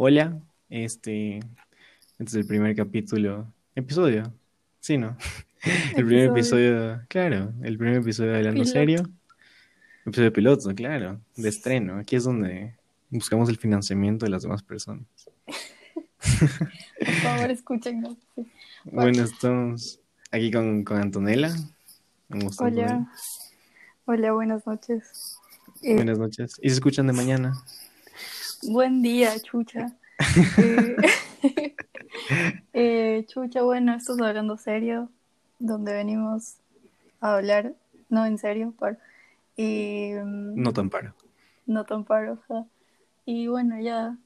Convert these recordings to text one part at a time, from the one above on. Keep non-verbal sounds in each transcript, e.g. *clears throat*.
Hola, este, este es el primer capítulo, episodio, sí, ¿no? *laughs* El primer episodio, claro, el primer episodio de Hablando Piloto. Serio. Episodio piloto, claro, de estreno. Aquí es donde buscamos el financiamiento de las demás personas. Por favor, escúchenos. sí. Bueno, estamos aquí con, con Antonella. Gusto, Antonella. Hola. Hola, buenas noches. Eh, Buenas noches. ¿Y se escuchan de mañana? Buen día, Chucha. *laughs* Eh, *laughs* eh, chucha, bueno, esto es hablando serio, donde venimos a hablar, no en serio, par, y mm, No tan paro. no tan paro, ajá. Y bueno, ya.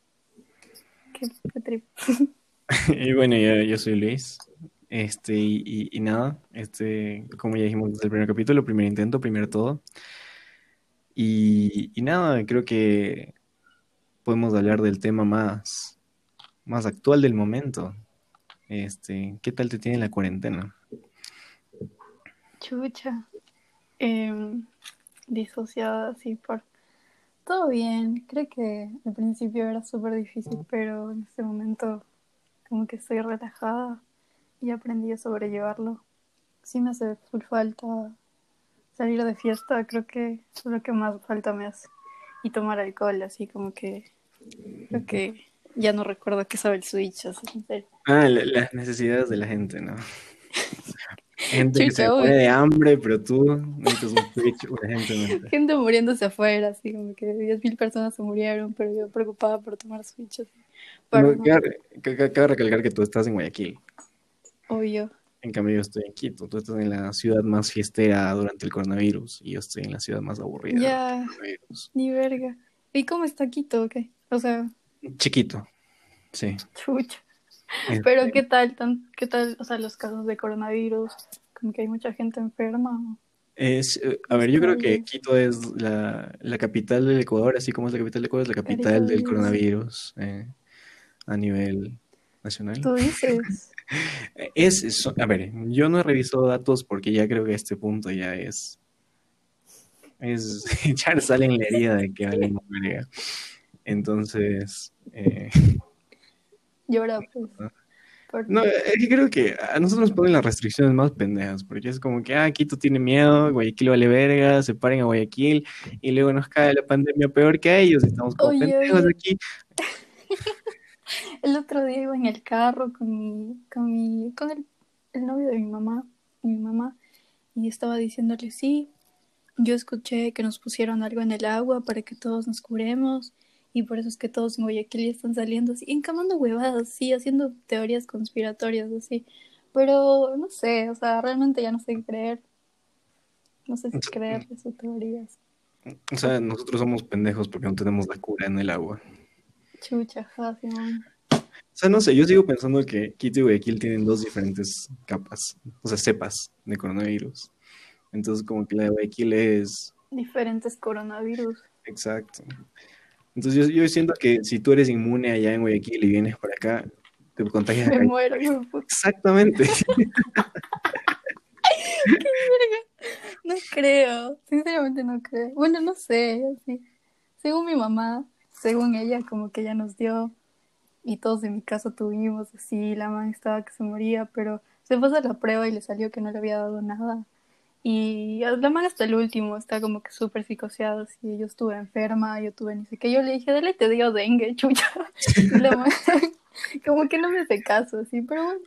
Qué, qué trip. *laughs* Y bueno, yo, yo soy Luis. Este, y, y- y nada, este, como ya dijimos desde el primer capítulo, primer intento, primero todo. Y, y nada, creo que podemos hablar del tema más, más actual del momento. Este, ¿qué tal te tiene la cuarentena? Chucha. Em, disociada así por... Todo bien. Creo que al principio era súper difícil, pero en este momento como que estoy relajada y aprendí a sobrellevarlo. Sí me hace falta salir de fiesta, creo que es lo que más falta me hace. Y tomar alcohol, así como que... Creo que ya no recuerdo qué sabe el Switch, así. Ah, la- las necesidades de la gente, ¿no? *laughs* Gente que se Chucha, muere de hambre, pero tú necesitas un Switch urgentemente. Gente muriéndose afuera, así como que 10.000 personas se murieron, pero yo preocupada por tomar Switch. Así. Pero No, no, cabe, ca- cabe recalcar que tú estás en Guayaquil. obvio. En cambio, yo estoy en Quito. Tú estás en la ciudad más fiestera durante el coronavirus y yo estoy en la ciudad más aburrida Ya, ni verga. ¿Y cómo está Quito? O sea, Chiquito, sí. chucha. Este, Pero ¿qué tal, tan, qué tal, o sea, los casos de coronavirus? Como que hay mucha gente enferma. es, a ver, yo creo que. Quito es la, la capital del Ecuador, así como es la capital del Ecuador, es la capital del Coronavirus. coronavirus eh, a nivel nacional. Tú dices, *laughs* Es, es- a ver, yo no he revisado datos porque ya creo que a este punto ya es. Es *laughs* echar sal en la herida de que hablemos verga. Entonces, eh, llora *laughs* pues. No, es que creo que a nosotros nos ponen las restricciones más pendejas, porque es como que, ah, Quito tiene miedo, Guayaquil vale verga, se paren a Guayaquil, y luego nos cae la pandemia peor que a ellos, y estamos como Oye, pendejos oye. aquí. El otro día iba en el carro con mi, con mi, con el, el novio de mi mamá, mi mamá, y estaba diciéndole, sí, yo escuché que nos pusieron algo en el agua para que todos nos curemos, y por eso es que todos en Guayaquil ya están saliendo así, encamando huevadas, sí, haciendo teorías conspiratorias así, pero no sé, o sea, realmente ya no sé qué creer, no sé si creer esas teorías. O sea, nosotros somos pendejos porque no tenemos la cura en el agua. Chucha, Simón. O sea, no sé, yo sigo pensando que Quito y Guayaquil tienen dos diferentes capas, o sea, cepas de coronavirus. Entonces, como que la de Guayaquil es diferentes coronavirus. exacto. Entonces, yo, yo siento que si tú eres inmune allá en Guayaquil y vienes para acá, te contagias Me muero. Exactamente. *laughs* No creo, sinceramente no creo. Bueno, no sé, así. Según mi mamá, según ella, como que ella nos dio y todos en mi casa tuvimos así, la mamá estaba que se moría, pero se fue a hacer la prueba y le salió que no le había dado nada. Y la mamá hasta el último está como que súper psicoseada, así, yo estuve enferma, yo tuve ni sé qué, yo le dije, dale, te dio dengue, *laughs* chucha. Y la mamá, *laughs* como que no me hace caso, así, pero bueno.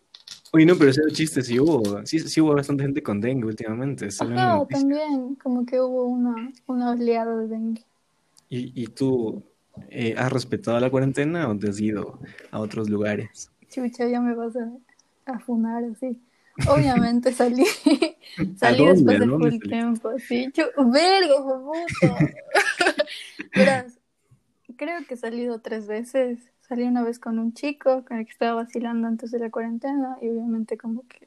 Oye, no, pero ese chiste sí hubo, sí, sí hubo bastante gente con dengue últimamente. Ajá, también, como que hubo una, una oleada de dengue. ¿Y, y tú eh, has respetado la cuarentena o te has ido a otros lugares? Chucha, ya me vas a, a funar así. Obviamente salí, *laughs* *laughs* salí después ¿A de full tiempo, de puta. *laughs* Verás, creo que he salido tres veces. Salí una vez con un chico con el que estaba vacilando antes de la cuarentena y obviamente como que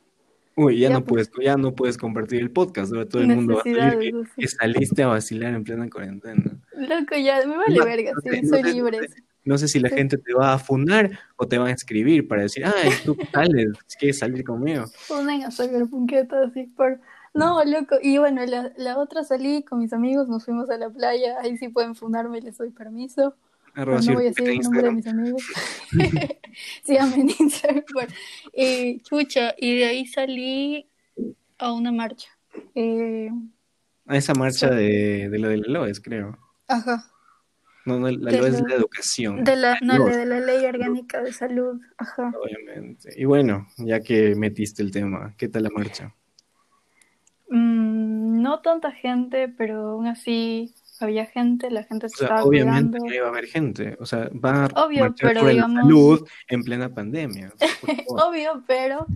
Uy, ya, Ya, no pues. puedes, ya no puedes compartir el podcast, ahora todo el mundo va a saber que, saliste a vacilar en plena cuarentena. Loco, ya, me vale No, verga, no sí, sé, no soy sé, libre. No sé si la gente te va a fundar o te van a escribir para decir, ay, tú sales, quieres salir conmigo. Ponen a sacar punquetas así por... No, loco. Y bueno, la, la otra salí con mis amigos, nos fuimos a la playa. Ahí sí pueden fundarme, les doy permiso. Arroba no voy a decir el nombre de mis amigos. *laughs* *laughs* Síganme en Instagram. Eh, chucha, y de ahí salí a una marcha. Eh, A esa marcha de, de lo de la LOES, creo. ajá. No, no, la De LOES es la- educación, De la, no, de la Ley Orgánica de Salud. Ajá. obviamente. Y bueno, ya que metiste el tema, ¿qué tal la marcha? Mm, no tanta gente, pero aún así había gente, la gente se O sea, estaba obviamente cuidando. que iba a haber gente. O sea, va a Obvio, pero digamos- salud en plena pandemia. *laughs* Obvio, pero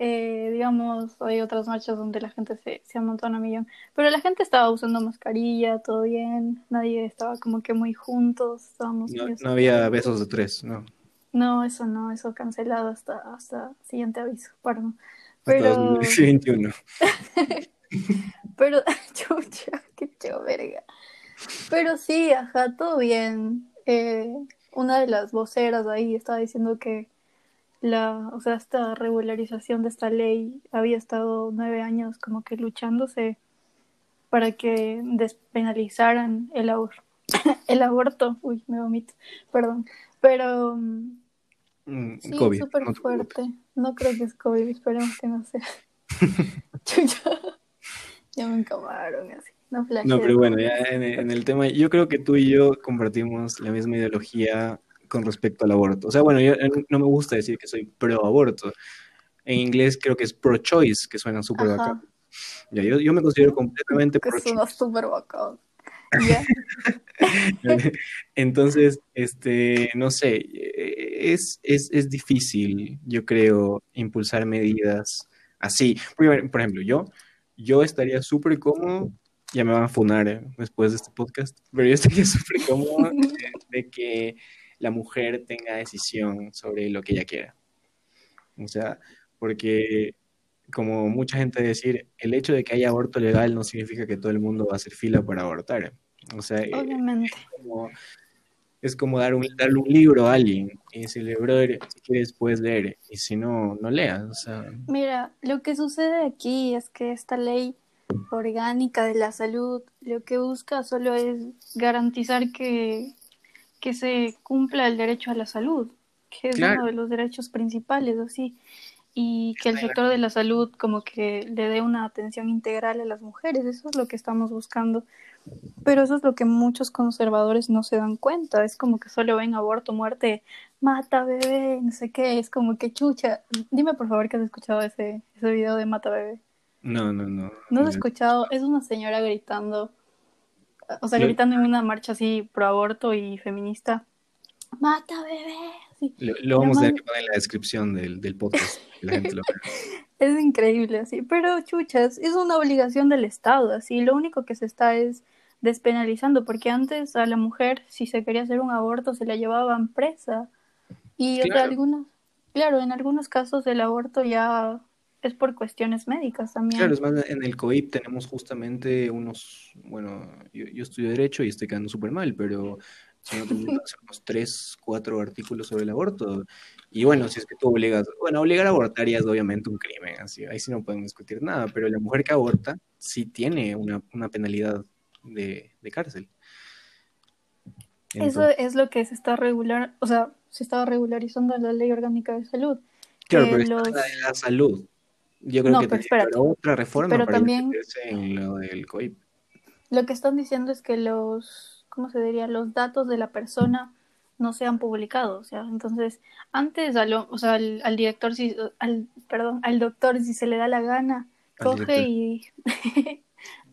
eh, digamos, hay otras marchas donde la gente se, se amontona a millón. Pero la gente estaba usando mascarilla, todo bien, nadie estaba como que muy juntos, estábamos No, no había besos de tres, no. No, eso no, eso cancelado hasta, hasta siguiente aviso, perdón. Hasta Pero, 2021. *laughs* pero, *laughs* chucha, qué verga. Pero sí, ajá, todo bien. Eh, una de las voceras ahí estaba diciendo que la, o sea, esta regularización de esta ley había estado nueve años como que luchándose para que despenalizaran el aborto. *laughs* el aborto, uy, me vomito, perdón. Pero mm, Mm, Sí, súper no fuerte. No creo que es COVID, esperemos que no sea. *laughs* *laughs* Ya me encamaron así. No, pero bueno, ya en, en el tema, yo creo que tú y yo compartimos la misma ideología con respecto al aborto. O sea, bueno, yo eh, no me gusta decir que soy pro aborto. En inglés creo que es pro choice, que suena súper bacán. Ya, yo, yo me considero completamente Que pro suena súper bacán. *laughs* Entonces, este, no sé, eh, es, es, es difícil, yo creo, impulsar medidas así. Porque, por ejemplo, yo, yo estaría súper cómodo, ya me van a funar eh, después de este podcast, pero yo estaría súper cómodo de, de que la mujer tenga decisión sobre lo que ella quiera. O sea, porque como mucha gente decir, el hecho de que haya aborto legal no significa que todo el mundo va a hacer fila para abortar. O sea, eh, Obviamente. como, es como dar un, darle un libro a alguien y decirle, brother, si quieres puedes leer, y si no, no leas. O sea, Mira, lo que sucede aquí es que esta ley orgánica de la salud lo que busca solo es garantizar que, que se cumpla el derecho a la salud, que es Claro. uno de los derechos principales, así, y que el sector de la salud como que le dé una atención integral a las mujeres, eso es lo que estamos buscando. Pero eso es lo que muchos conservadores no se dan cuenta, es como que solo ven aborto, muerte, mata bebé, no sé qué, es como que chucha. Dime por favor que has escuchado ese, ese video de mata bebé. No, no, no. ¿No has escuchado? Es una señora gritando, o sea, Lo- gritando en una marcha así pro aborto y feminista. Mata bebé. Lo, lo vamos a tener que poner en la descripción del, del podcast, la gente lo. *laughs* Es increíble así, pero chuchas, es una obligación del Estado, así, lo único que se está es despenalizando, porque antes a la mujer, si se quería hacer un aborto, se la llevaban presa. Y o sea, Claro. algunos, claro, en algunos casos el aborto ya es por cuestiones médicas también. Claro, es más, en el COIP tenemos justamente unos, bueno, yo, yo estudio Derecho y estoy quedando súper mal, pero *laughs* unos tres, cuatro artículos sobre el aborto. Y bueno, si es que tú obligas, bueno, obligar a abortar ya es obviamente un crimen, así, ahí sí no podemos discutir nada, pero la mujer que aborta sí tiene una, una penalidad de, de cárcel. Eso es lo que se está regular, o sea, se estaba regularizando en la Ley Orgánica de Salud. Claro, pero los- en la de la salud. Yo creo No, que pero otra reforma Pero para también- en lo del COIP. Lo que están diciendo es que los, ¿cómo se diría? Los datos de la persona no sean publicados, o sea, entonces antes a lo- o sea, al, al director si, al, perdón, al doctor si se le da la gana, Al coge director. y *laughs*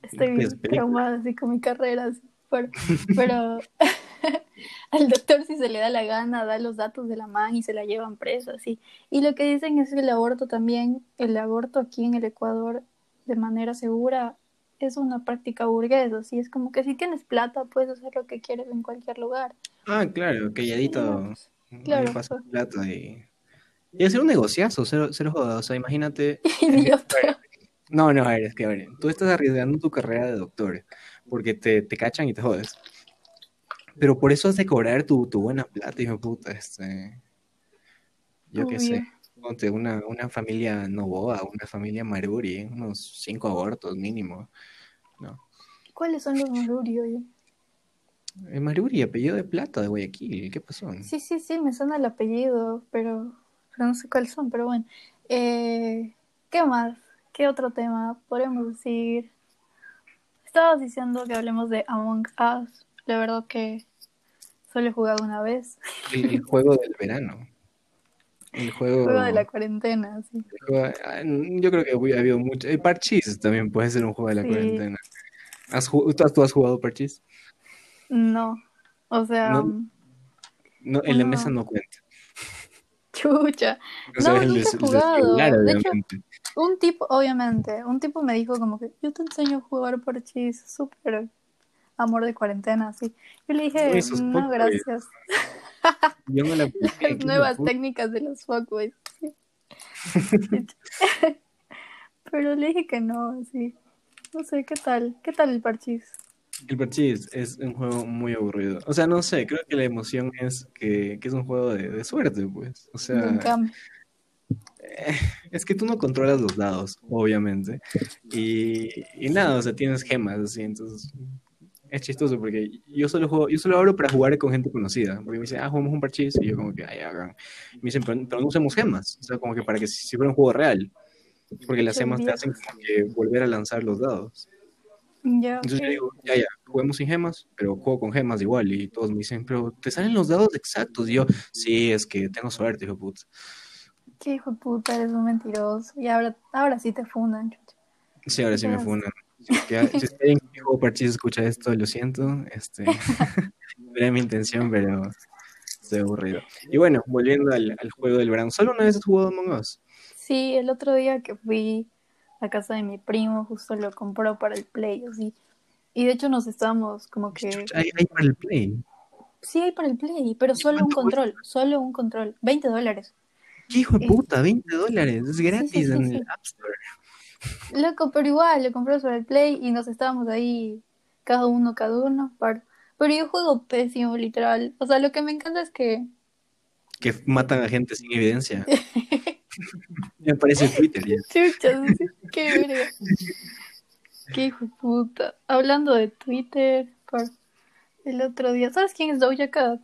estoy Es película. traumada así con mi carrera, así, pero, pero *laughs* *laughs* al doctor si se le da la gana da los datos de la man y se la llevan presa, así. Y lo que dicen es que el aborto también, el aborto aquí en el Ecuador de manera segura es una práctica burguesa, así es como que si tienes plata puedes hacer lo que quieres en cualquier lugar. Ah, claro, calladito. Ahí Claro. plata y... Y hacer un negociazo, cero, cero joda. O sea, imagínate. *laughs* Idiota. No, no, a ver, es que a ver, tú estás arriesgando tu carrera de doctor porque te, te cachan y te jodes. Pero por eso has de cobrar tu, tu buena plata, hijo de puta. Este... Yo qué sé. Ponte una, una familia Novoa, una familia Maruri, unos cinco abortos mínimo. No. ¿Cuáles son los Maruri, oye? Eh, Maruri, apellido de plata de Guayaquil. ¿Qué pasó? Sí, sí, sí, me suena el apellido, pero, pero no sé cuáles son, pero bueno. Eh, ¿Qué más? ¿Qué otro tema podríamos decir? Estabas diciendo que hablemos de Among Us. La verdad que solo he jugado una vez. El, el *laughs* juego del verano. El juego, Juego de la cuarentena, sí. el ah, yo creo que ha habido mucho. El Parchís también puede ser un juego de la Sí. cuarentena. ¿Has, tú, has- jugado Parchís? No, o sea, No. No, en la mesa no cuenta. chucha. O sea, No, el nunca he el jugado. celular, De hecho, obviamente. Un tipo, obviamente, un tipo me dijo como que yo te enseño a jugar parchís, súper amor de cuarentena, así. Yo le dije, Uy, no, gracias. *laughs* Yo no la *laughs* Las ¿qué nuevas me técnicas de los fuckboys. sí. *laughs* Pero le dije que no, sí. No sé, ¿qué tal? ¿Qué tal el parchís? El Parchís es un juego muy aburrido. O sea, no sé, creo que la emoción es que, que es un juego de, de suerte, pues. O sea, Nunca. es que tú no controlas los dados, obviamente. Y, y nada, o sea, tienes gemas, así, entonces es chistoso porque yo solo juego, yo solo abro para jugar con gente conocida. Porque me dicen, ah, jugamos un parchís, y yo como que, ay, hagan. Me dicen, pero, pero no usemos gemas. O sea, como que para que si, fuera un juego real. Porque las gemas te hacen como que volver a lanzar los dados. Ya, Entonces yo digo, ya, ya, juguemos sin gemas, pero juego con gemas igual. Y todos me dicen, pero te salen los dados exactos. Y yo, sí, es que tengo suerte, hijo de puta. Qué hijo de puta, eres un mentiroso. Y ahora, ahora sí te fundan, chucha. Sí, ahora sí me fundan. Si, alguien que juego parchís escucha esto, lo siento. Este, *laughs* no era mi intención, pero estoy aburrido. Y bueno, volviendo al, al juego del verano. ¿Solo una vez has jugado Among Us? Sí, el otro día que fui a casa de mi primo, justo lo compró para el Play, así. Y de hecho nos estábamos como que... Hay, hay para el Play. Sí, hay para el Play, pero solo un control, solo un control. 20 dólares. ¿Qué hijo de Eh, puta? 20 dólares. Es gratis sí, sí, en el App Store. Loco, pero igual, lo compró para el Play y nos estábamos ahí, cada uno, cada uno. par- Pero yo juego pésimo, literal. O sea, lo que me encanta es que... Que matan a gente sin evidencia. *laughs* me parece Twitter ya. Chuchas, qué verga. Qué hijo de puta. Hablando de Twitter, el otro día, ¿sabes quién es Doja Cat?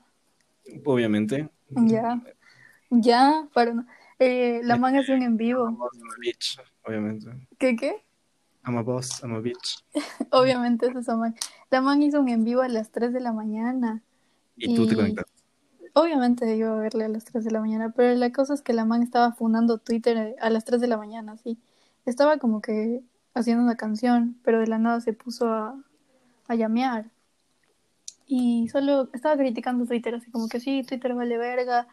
Obviamente. Ya, ya, para eh, la man hace un en vivo. Obviamente. ¿Qué qué? I'm a boss, I'm a bitch. *laughs* Obviamente es esa man. La man hizo un en vivo a las 3 de la mañana. Y tú te Y- conectas. Obviamente iba a verle a las 3 de la mañana, pero la cosa es que la man estaba fundando Twitter eh, a las 3 de la mañana, sí. Estaba como que haciendo una canción, pero de la nada se puso a, a llamear. Y solo estaba criticando Twitter, así como que sí, Twitter vale verga,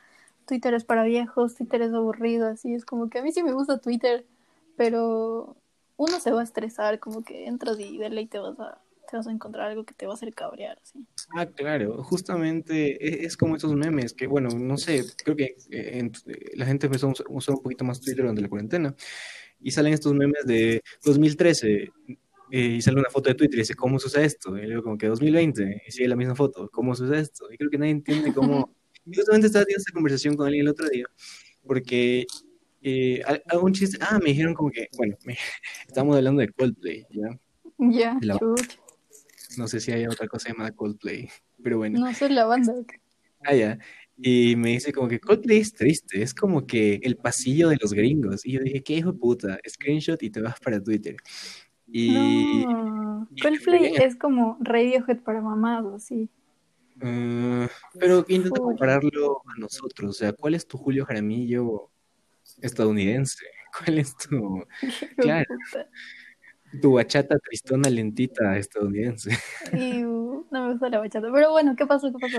Twitter es para viejos, Twitter es aburrido, así es como que a mí sí me gusta Twitter, pero uno se va a estresar, como que entras y de ley te vas a, te vas a encontrar algo que te va a hacer cabrear, así. Ah, claro, justamente e- es como esos memes que, bueno, no sé, creo que eh, en- eh, la gente empezó a usar- un poquito más Twitter durante la cuarentena y salen estos memes de 2013 eh, y sale una foto de Twitter y dice, ¿cómo se usa esto? Y luego como que 2020 y sigue la misma foto, ¿cómo se usa esto? Y creo que nadie entiende cómo... *laughs* Justamente estaba teniendo esta conversación con alguien el otro día porque eh, algún chiste, ah, me dijeron como que, bueno, me- *laughs* estábamos hablando de Coldplay, ¿ya? Ya, chucha. No sé si hay otra cosa llamada Coldplay, *laughs* pero bueno. No soy la banda. Ah, ya. Y me dice como que Coldplay es triste, es como que el pasillo de los gringos. Y yo dije, qué hijo de puta, screenshot y te vas para Twitter. Y No, y Coldplay es como Radiohead para mamás o así. eh, pero intenta compararlo a nosotros. O sea, ¿cuál es tu Julio Jaramillo estadounidense? *laughs* ¿Cuál es tu, *laughs* Claro. tu bachata tristona lentita estadounidense? Iu, no me gusta la bachata. Pero bueno, ¿qué pasó? ¿Qué pasó?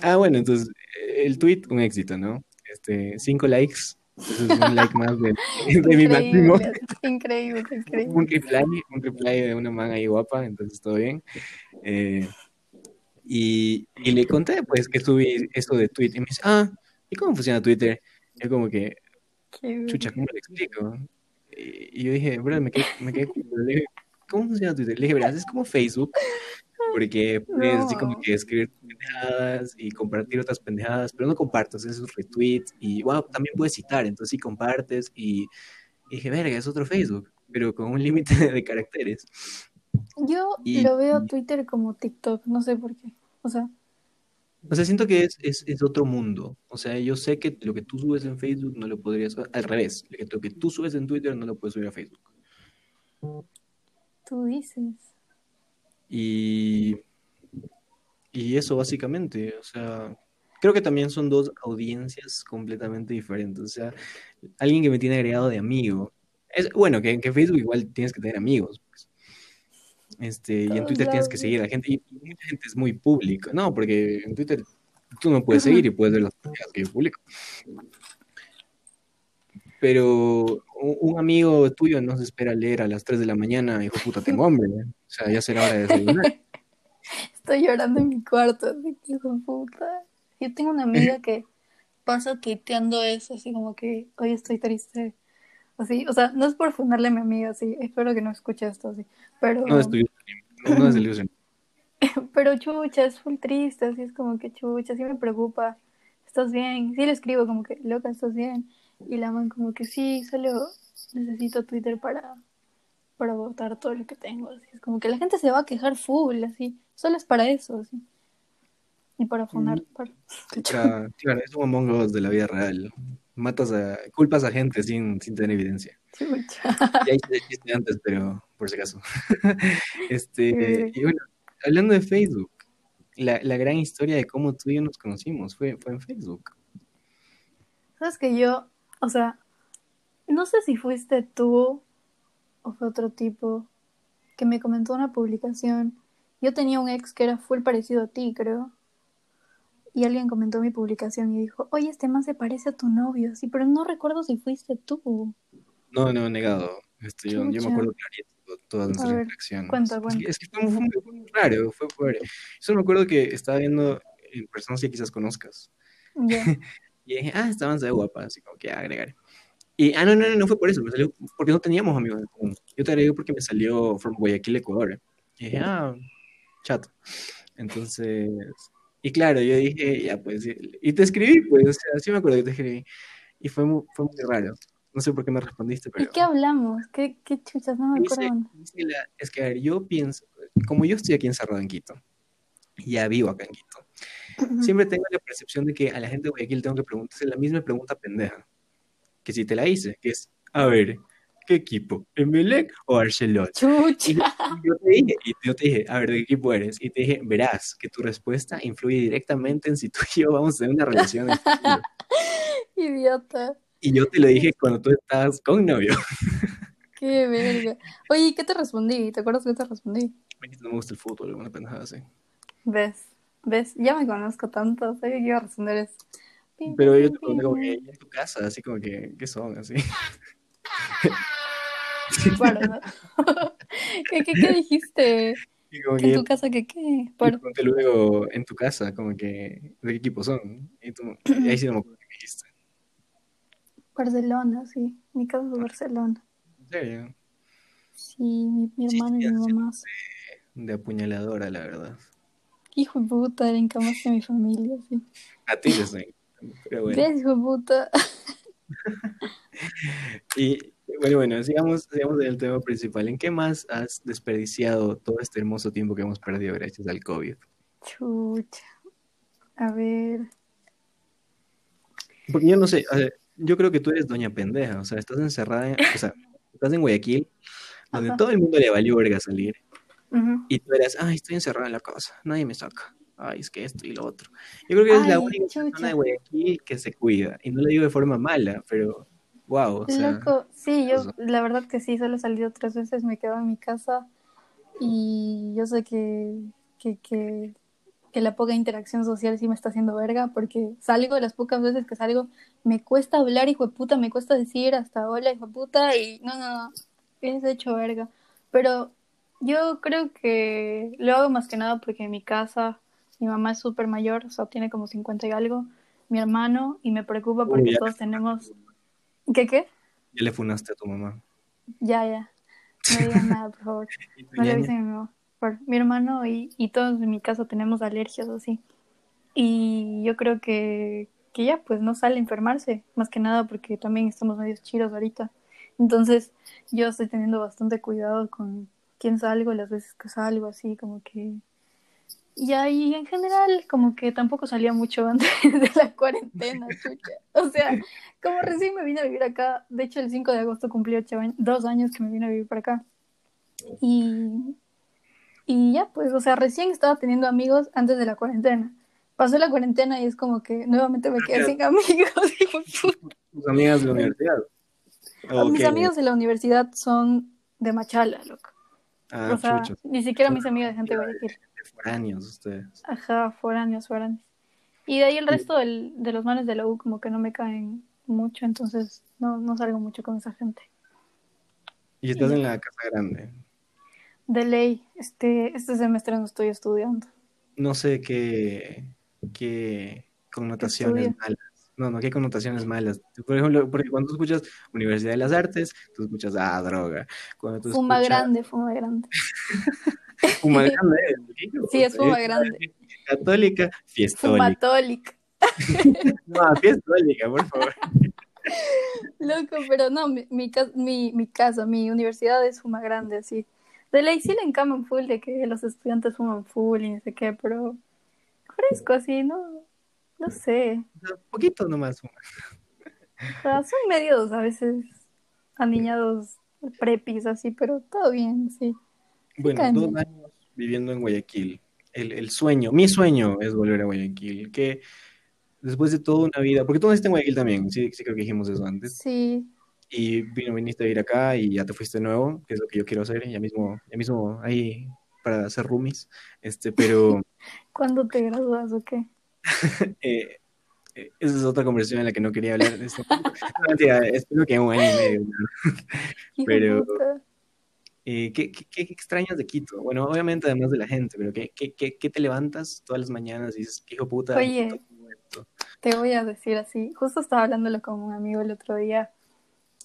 Ah, bueno, entonces el tweet, un éxito, ¿no? Este, cinco likes. Entonces un like más de, *laughs* de mi máximo. Increíble, increíble, increíble. un reply, un reply de una man ahí guapa, entonces todo bien. Eh, y, y le conté pues que subí eso de Twitter y me dice, ah, ¿y cómo funciona Twitter? Yo como que, Qué- chucha, ¿cómo le explico? Y, yo dije, bro, me quedé, me quedé ¿cómo funciona Twitter? Le dije, verás, es como Facebook, porque puedes así como que escribir pendejadas y compartir otras pendejadas, pero no compartas esos retweets y wow, también puedes citar, entonces sí compartes y, y dije, verga, es otro Facebook, pero con un límite *laughs* de caracteres. Yo Y- lo veo Twitter como TikTok, no sé por qué. O sea, O sea, siento que es, es, es otro mundo. O sea, yo sé que lo que tú subes en Facebook no lo podrías... Al revés, lo que, que tú subes en Twitter no lo puedes subir a Facebook. tú dices. Y, y eso básicamente, o sea, creo que también son dos audiencias completamente diferentes. O sea, alguien que me tiene agregado de amigo. Es, bueno, que, que en Facebook igual tienes que tener amigos. Este, y en Twitter tienes que seguir a la gente. Y y mucha gente es muy pública. No, porque en Twitter tú no puedes seguir y puedes ver las cosas que yo publico. Pero un, amigo tuyo no se espera leer a las 3 de la mañana, hijo puta, tengo hambre. ¿eh? O sea, ya será hora de desayunar. *laughs* Estoy llorando en mi cuarto, hijo puta. Yo tengo una amiga que pasa tuiteando eso, así como que hoy estoy triste. Así, o sea, no es por fundarle a mi amiga, así, espero que no escuche esto, así. Pero, No es tuyo, no, es ilusión. *laughs* pero chucha, es full triste, así es como que chucha, sí me preocupa. ¿Estás bien? Sí le escribo como que, loca, ¿estás bien? Y la man como que sí, solo necesito Twitter para, para votar todo lo que tengo. Así es como que la gente se va a quejar full, así. Solo es para eso, así. Y para funar. para- Claro, claro, es un Among Us de la vida real. Matas a, culpas a gente sin, sin tener evidencia. Chucha. *laughs* Ya hice chiste antes, pero por si acaso. *laughs* Este, y bueno, hablando de Facebook, la, la gran historia de cómo tú y yo nos conocimos fue, fue en Facebook. Sabes que yo, o sea, no sé si fuiste tú o fue otro tipo que me comentó una publicación. Yo tenía un ex que era full parecido a ti, creo. Y alguien comentó mi publicación y dijo, oye, este man se parece a tu novio, sí, pero no recuerdo si fuiste tú. No, no, negado. Este, yo, yo me acuerdo clarito todas nuestras interacciones. cuenta, Es que- cuenta. Es que fue, muy, muy raro, fue, fue- Yo solo me acuerdo que estaba viendo en personas que quizás conozcas. *laughs* Y dije, ah, estaban de guapa, así como que agregar. Y, ah, no, no, no, no fue por eso, me salió porque no teníamos amigos en común. Yo te agregué porque me salió From Guayaquil, Ecuador. Y dije, ah, chat. Entonces, y claro, yo dije, ya, pues, y y te escribí, pues, o sea, sí me acuerdo que te escribí. Y fue muy, fue muy raro. No sé por qué me respondiste, ¿Y pero... qué hablamos? ¿Qué, qué chuchas? No me Dice- acuerdo. dice la- es que, a ver, yo pienso, como yo estoy aquí encerrado en Quito, y ya vivo acá en Quito, siempre tengo la percepción de que a la gente de Guayaquil tengo que preguntarse la misma pregunta pendeja, que si te la hice, que es, a ver, ¿qué equipo? ¿Emelec o Barcelona? Y Chucha. yo te dije, y yo te dije, a ver, ¿de qué equipo eres? Y te dije, verás que tu respuesta influye directamente en si tú *laughs* y yo vamos a tener una relación. en el futuro". Idiota. Y yo te lo dije cuando tú estabas con novio. *laughs* Qué verga. Oye, ¿qué te respondí? ¿Te acuerdas qué te respondí? No me gusta el fútbol, alguna pendejada así. ¿Ves? ¿Ves? Ya me conozco tanto. Sabía que iba a responder eso. Pero yo te pregunté como que, ¿y en tu casa? Así como que, ¿qué son? Así. *laughs* *laughs* *laughs* ¿Qué, qué, qué dijiste? Y como ¿Que que en tu casa qué qué? te luego en tu casa, como que, ¿de qué equipo son? Y, tú, y ahí sí no me acuerdo qué dijiste. Barcelona, sí. Mi casa es Barcelona. En serio, Sí, mi, mi Sí, hermano y mi mamá. de apuñaladora, la verdad. Hijo de puta, le encamaste a mi familia, sí. A ti te estoy pero bueno. ¿Ves, hijo de puta? *laughs* Y bueno, bueno, sigamos, sigamos en el tema principal. ¿En qué más has desperdiciado todo este hermoso tiempo que hemos perdido gracias al COVID? Chucha. A ver. Porque yo no sé, yo creo que tú eres doña pendeja, o sea, estás encerrada, en, o sea, *laughs* estás en Guayaquil, donde Ajá. todo el mundo le valió verga salir, Ujú. y tú eras, ay, estoy encerrada en la casa, nadie me saca, ay, es que esto y lo otro. Yo creo que eres la Ay, única chucha. persona de Guayaquil que se cuida, y no lo digo de forma mala, pero, wow, o sea, Loco, sí, yo eso. la verdad que sí, solo he salido tres veces, me quedo en mi casa y yo sé que, que, que, que la poca interacción social sí me está haciendo verga porque salgo, las pocas veces que salgo, me cuesta hablar, hijo de puta, me cuesta decir hasta hola, hijo de puta, y no, no, no, es hecho verga. Pero yo creo que lo hago más que nada porque en mi casa mi mamá es súper mayor, o sea, tiene como 50 y algo, mi hermano, y me preocupa porque todos tenemos... ¿Qué qué? ya le funaste a tu mamá. Ya, ya. No digan nada, por favor. *laughs* No le avisen a mi mamá. Por- mi hermano y, y todos en mi casa tenemos alergias así. Y yo creo que, que ya, pues no sale a enfermarse. Más que nada porque también estamos medios chiros ahorita. Entonces, yo estoy teniendo bastante cuidado con quién salgo, las veces que salgo, así como que. Y ahí en general como que tampoco salía mucho *laughs* antes de la cuarentena, *laughs* chucha. O sea, como recién me vine a vivir acá, de hecho el 5 de agosto cumplí ocho años, dos años que me vine a vivir para acá. Y, y ya, pues, o sea, recién estaba teniendo amigos antes de la cuarentena. Pasó la cuarentena y es como que nuevamente me quedé sin amigos. *laughs* ¿Tus amigas de la universidad? ¿O Mis amigos de la universidad son de Machala, loco. Ah, o sea, ni siquiera mis amigas de gente de Guayaquil. Foráneos ustedes. Ajá, foráneos, foráneos. Y de ahí el resto del- de los manes de la U como que no me caen mucho, entonces no, no salgo mucho con esa gente. Y estás en la casa grande. De ley, este, este semestre no estoy estudiando. No sé qué, qué connotaciones malas. No, no, qué connotaciones malas. Por ejemplo, porque cuando tú escuchas Universidad de las Artes, tú escuchas, ah, droga. Cuando tú Fuma escuchas grande, fuma grande. *laughs* Fuma *laughs* grande, ¿eh? Sí, es fuma grande. Católica, fiestólica. Fumatólica. *laughs* No, fiestólica, por favor. Loco, pero no, mi, mi, mi, mi casa, mi universidad es fuma grande, así. De ley sí le encaman full de que los estudiantes fuman full y no sé qué, pero fresco así, no, no sé. Poquito nomás. O sea, son medios a veces aniñados prepis así, pero todo bien, sí. Bueno, dos años viviendo en Guayaquil. El, el sueño, mi sueño es volver a Guayaquil. Que después de toda una vida, porque tú naciste en Guayaquil también, sí, sí creo que dijimos eso antes. Sí, Y vino, viniste a ir acá y ya te fuiste de nuevo, que es lo que yo quiero hacer, ya mismo, ya mismo ahí para hacer roomies. Este, pero *laughs* ¿cuándo te gradúas o qué? *laughs* eh, eh, esa es otra conversación en la que no quería hablar. de esto. *laughs* No, mentira, espero que un año y medio. Pero-. Eh, ¿qué, qué, qué extrañas de Quito? Bueno, obviamente además de la gente, pero ¿qué, qué, qué, qué te levantas todas las mañanas y dices, hijo puta? Oye. puta, como esto"? Te voy a decir así, justo estaba hablándolo con un amigo el otro día,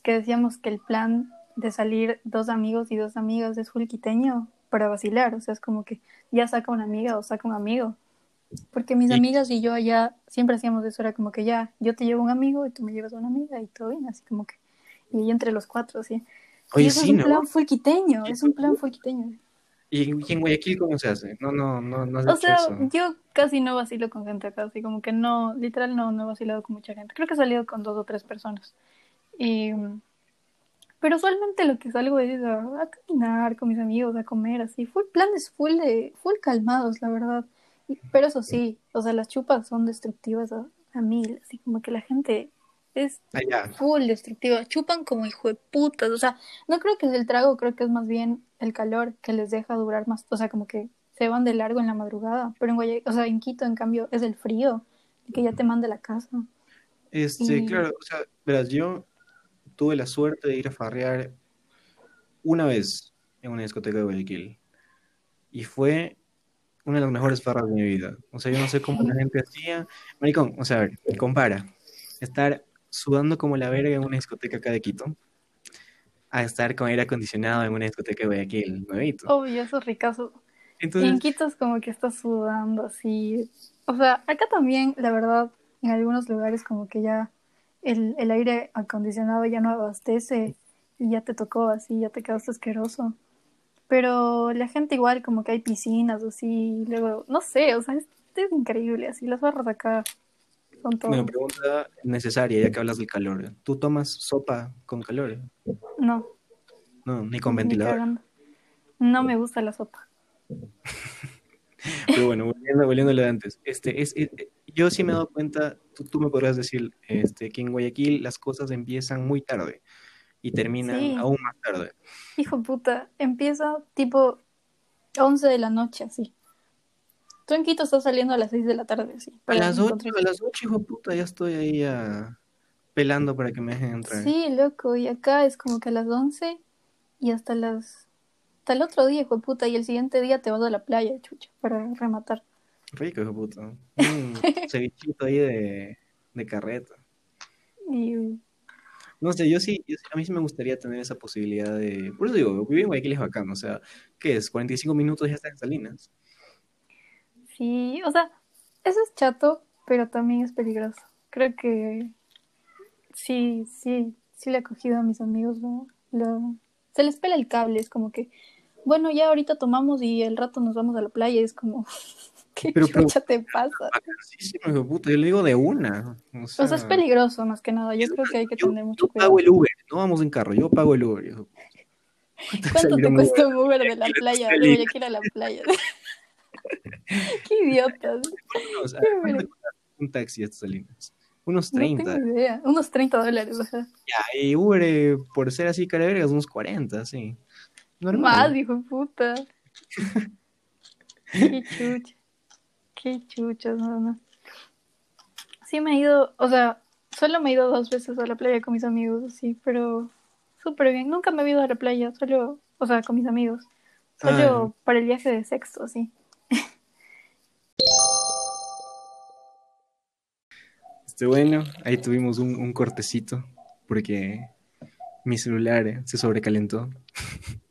que decíamos que el plan de salir dos amigos y dos amigas es full quiteño para vacilar, o sea, es como que ya saca una amiga o saca un amigo. Porque mis Y- amigas y yo allá siempre hacíamos eso, era como que ya, yo te llevo un amigo y tú me llevas a una amiga y todo bien, así como que, y entre los cuatro, así. y Oye, eso sí, es un ¿no? plan full quiteño, es un plan full quiteño. ¿Y, en- y Guayaquil cómo se hace? No, no, no, no O sea, eso. yo casi no vacilo con gente acá, así como que no, literal no, no he vacilado con mucha gente. Creo que he salido con dos o tres personas. Y, pero usualmente lo que salgo es a, a caminar con mis amigos, a comer, así, full planes, full de, full calmados, la verdad. Pero eso sí, o sea, las chupas son destructivas a, a mil, así como que la gente es Allá. full destructiva, chupan como hijo de putas, o sea, no creo que es el trago, creo que es más bien el calor que les deja durar más, o sea, como que se van de largo en la madrugada, pero en Guaya- o sea, en Quito en cambio es el frío, que ya te manda a la casa. Este, Y- claro, o sea, verás, yo tuve la suerte de ir a farrear una vez en una discoteca de Guayaquil. Y fue una de las mejores farras de mi vida. O sea, yo no sé cómo la gente hacía. Maricón, o sea, a ver, compara. Estar sudando como la verga en una discoteca acá de Quito a estar con aire acondicionado en una discoteca de Guayaquil, nuevito. Obvio, eso es ricazo. Y en Entonces, Quito es como que estás sudando así. O sea, acá también, la verdad, en algunos lugares como que ya el, el aire acondicionado ya no abastece y ya te tocó así, ya te quedaste asqueroso. Pero la gente igual como que hay piscinas así, y luego, no sé, o sea, es, es increíble así, las barras acá son todo. una pregunta necesaria, ya que hablas del calor. ¿Tú tomas sopa con calor? No, No, ni con ni ventilador. cagando. No me gusta la sopa. *laughs* Pero bueno, volviendo, volviendo a lo de antes. Este, es, es- yo sí me he dado cuenta, tú, tú me podrás decir, este, que en Guayaquil las cosas empiezan muy tarde y terminan Sí. aún más tarde. Hijo de puta, empieza tipo 11 de la noche, así. Tú en Quito estás saliendo a las 6 de la tarde, sí. A las 8, encontrar- a las 8, hijo puta, ya estoy ahí ya pelando para que me dejen entrar. Sí, loco, y acá es como que a las 11 y hasta las... Hasta el otro día, hijo de puta, y el siguiente día te vas a la playa, chucha, para rematar. Rico, hijo de puta. Un *laughs* cevichito ahí de, de carreta. Y No sé, yo sí, yo sí- a mí sí me gustaría tener esa posibilidad de... Por eso digo, vivir en Guayaquil es bacán, o sea, ¿qué es? 45 minutos ya estás en Salinas. sí, o sea, eso es chato, pero también es peligroso. Creo que sí, sí, sí le he cogido a mis amigos, lo, lo- se les pela el cable, es como que, bueno, ya ahorita tomamos y el rato nos vamos a la playa, es como, *laughs* *laughs* ¿Qué Pero- pero- chucha te pasa? Hijo de puta, yo le digo de una. O O sea, es sea, peligroso más que nada. Yo creo que hay que yo, tener mucho yo pago cuidado. el Uber, no vamos en carro, yo pago el Uber. hijo. ¿Cuánto salir te cuesta un Uber de la playa? *laughs* De Cuscalí? Guayaquil a la playa. Qué idiotas. No, o sea, ¿cuánto un taxi a estas salinas? Unos No 30. tengo idea. Unos 30 dólares, ajá. Ya, y Uber, eh, por ser así cara vergas, unos 40, sí. Normal. Más, hijo de puta. *laughs* Qué chucha. Qué chucha, no, no. Sí me he ido, o sea, solo me he ido dos veces a la playa con mis amigos, sí, pero súper bien. Nunca me he ido a la playa, solo, o sea, con mis amigos. Solo Ah. para el viaje de sexto, sí. Este, bueno, ahí tuvimos un, un cortecito, porque mi celular eh, se sobrecalentó. *laughs*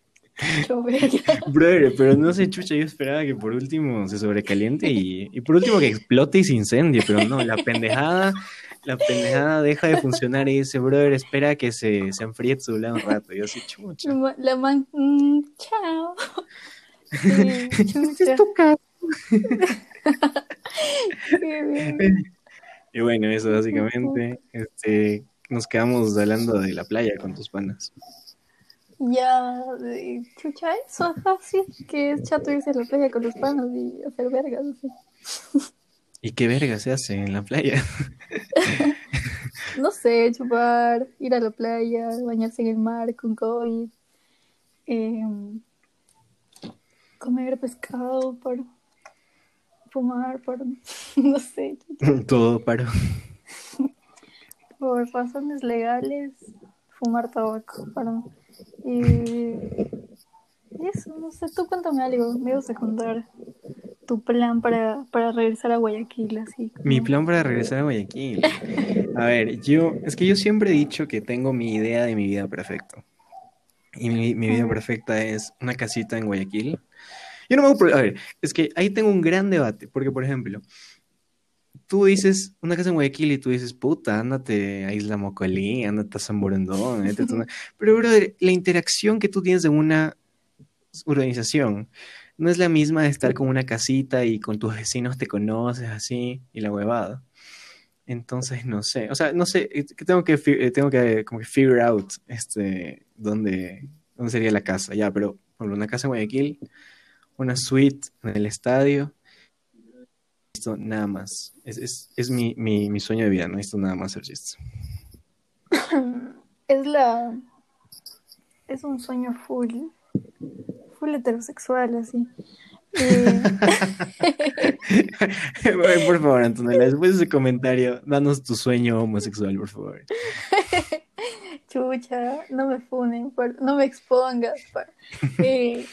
*laughs* Brother, pero no sé, chucha, yo esperaba que por último se sobrecaliente y, y por último que explote y se incendie, pero no, la pendejada, la pendejada deja de funcionar y dice, brother, espera que se, se enfríe tu celular un rato. Y yo así, chucha. La ma- La man, mm, chao. *laughs* Sí, chucha. *laughs* Y bueno, eso básicamente, este, nos quedamos hablando de la playa con tus panas. Ya, eh, chucha, eso, ajá, sí, que es chato irse a la playa con los panos y hacer vergas, así. ¿Y qué verga se hace en la playa? No sé, chupar, ir a la playa, bañarse en el mar con COVID, em, comer pescado, para fumar, para, *laughs* no sé, chucha, *laughs* Todo paro. por razones legales, fumar tabaco, para... Y, eso, no sé, tú cuéntame algo, me ibas a contar tu plan para, para regresar a Guayaquil, así. como- Mi plan para regresar a Guayaquil. A ver, yo, es que yo siempre he dicho que tengo mi idea de mi vida perfecta. Y mi, mi vida perfecta es una casita en Guayaquil. Yo no me hago A ver, es que ahí tengo un gran debate, porque por ejemplo, tú dices una casa en Guayaquil y tú dices, puta, ándate a Isla Mocolí, ándate a San Borondón, ándate a Tuna-". *laughs* Pero, brother, la interacción que tú tienes en una urbanización no es la misma de estar con una casita y con tus vecinos te conoces así y la huevada. Entonces, no sé, o sea, no sé, eh, tengo que, eh, tengo que como que figure out este, dónde, dónde sería la casa, ya, pero por una casa en Guayaquil, una suite en el estadio, nada más, es, es, es mi, mi, mi sueño de vida, no necesito nada más, Sergis. *clears throat* Es la. Es un sueño full. Full heterosexual, así. Eh, *laughs* *laughs* por favor, Antonella, después de ese comentario, danos tu sueño homosexual, por favor. *laughs* chucha, no me funen, por- no me expongas. por- eh,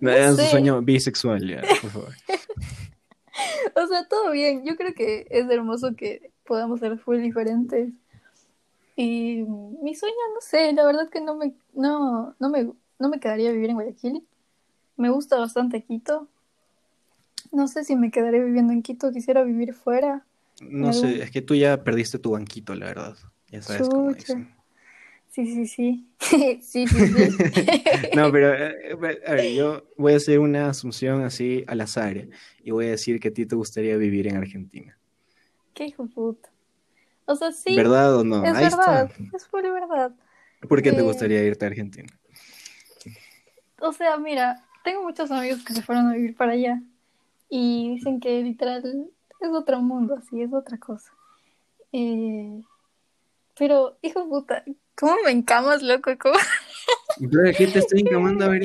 No Danos tu sé. sueño bisexual, ya, por favor. *laughs* o sea, todo bien. Yo creo que es hermoso que podamos ser full diferentes. Y mi sueño, no sé, la verdad que no me, no, no me, no me quedaría vivir en Guayaquil. Me gusta bastante Quito. No sé si me quedaré viviendo en Quito, quisiera vivir fuera. No sé, es que tú ya perdiste tu banquito, la verdad. Ya sabes cómo dicen. Sí, sí, sí. *laughs* sí, sí, sí. *laughs* No, pero eh, a ver, yo voy a hacer una asunción así al azar y voy a decir que a ti te gustaría vivir en Argentina. Qué hijo de puta. O sea, sí, ¿Verdad o no? es Ahí verdad, está. es full verdad. ¿Por qué te Eh, gustaría irte a Argentina? O sea, mira, tengo muchos amigos que se fueron a vivir para allá y dicen que literal es otro mundo, así, es otra cosa. Eh, pero, hijo de puta, ¿cómo me encamas, loco? ¿Cómo? Pero ¿qué te estoy *laughs* encamando a ser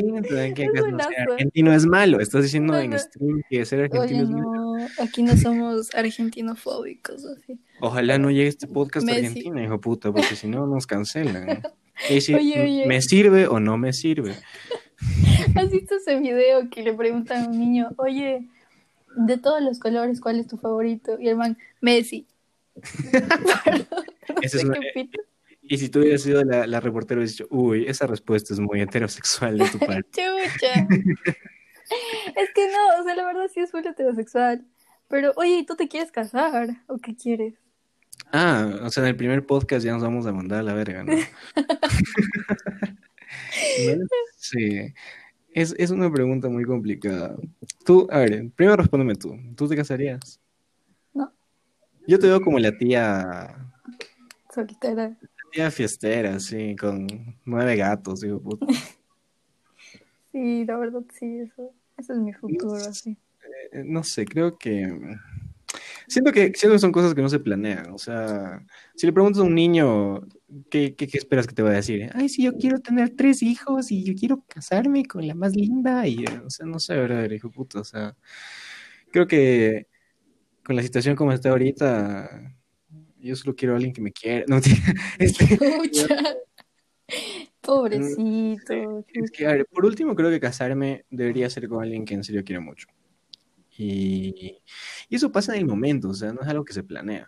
asco. argentino es malo? Estás diciendo No, en stream que ser argentino Oye, es malo. no, aquí no somos argentinofóbicos, así. Ojalá no llegue este podcast a Messi. Argentina, hijo puta, porque si no nos cancelan. *laughs* Y si Oye, oye. ¿Me sirve o no me sirve? *laughs* ¿Has visto ese video que le preguntan a un niño, oye, de todos los colores, ¿cuál es tu favorito? Y el man, Messi. no Ese sé es una- qué pito. Y si tú hubieras sido la, la reportera, hubieras dicho, uy, esa respuesta es muy heterosexual de tu *laughs* parte. Chucha. *laughs* es que no, o sea, la verdad sí es full heterosexual. Pero, oye, ¿y tú te quieres casar? ¿O qué quieres? Ah, o sea, en el primer podcast ya nos vamos a mandar a la verga, ¿no? *laughs* No, Sí. Es, es una pregunta muy complicada. Tú, a ver, primero respóndeme tú. ¿Tú te casarías? No. Yo te veo como la tía. Soltera. Tía fiestera, sí, con nueve gatos, digo, puta. *laughs* Sí, la verdad sí, eso, eso es mi futuro, así. Eh, no sé, creo que. Siento que, siento que son cosas que no se planean. O sea, si le preguntas a un niño, ¿qué, qué, qué esperas que te va a decir? Ay, sí, yo quiero tener tres hijos y yo quiero casarme con la más linda. Y, o sea, no sé, verdad, hijo puta. O sea, creo que con la situación como está ahorita, yo solo quiero a alguien que me quiera. *laughs* No, este. *laughs* Pobrecito. es que, a ver, por último, creo que casarme debería ser con alguien que en serio quiero mucho. Y, y eso pasa en el momento, o sea, no es algo que se planea.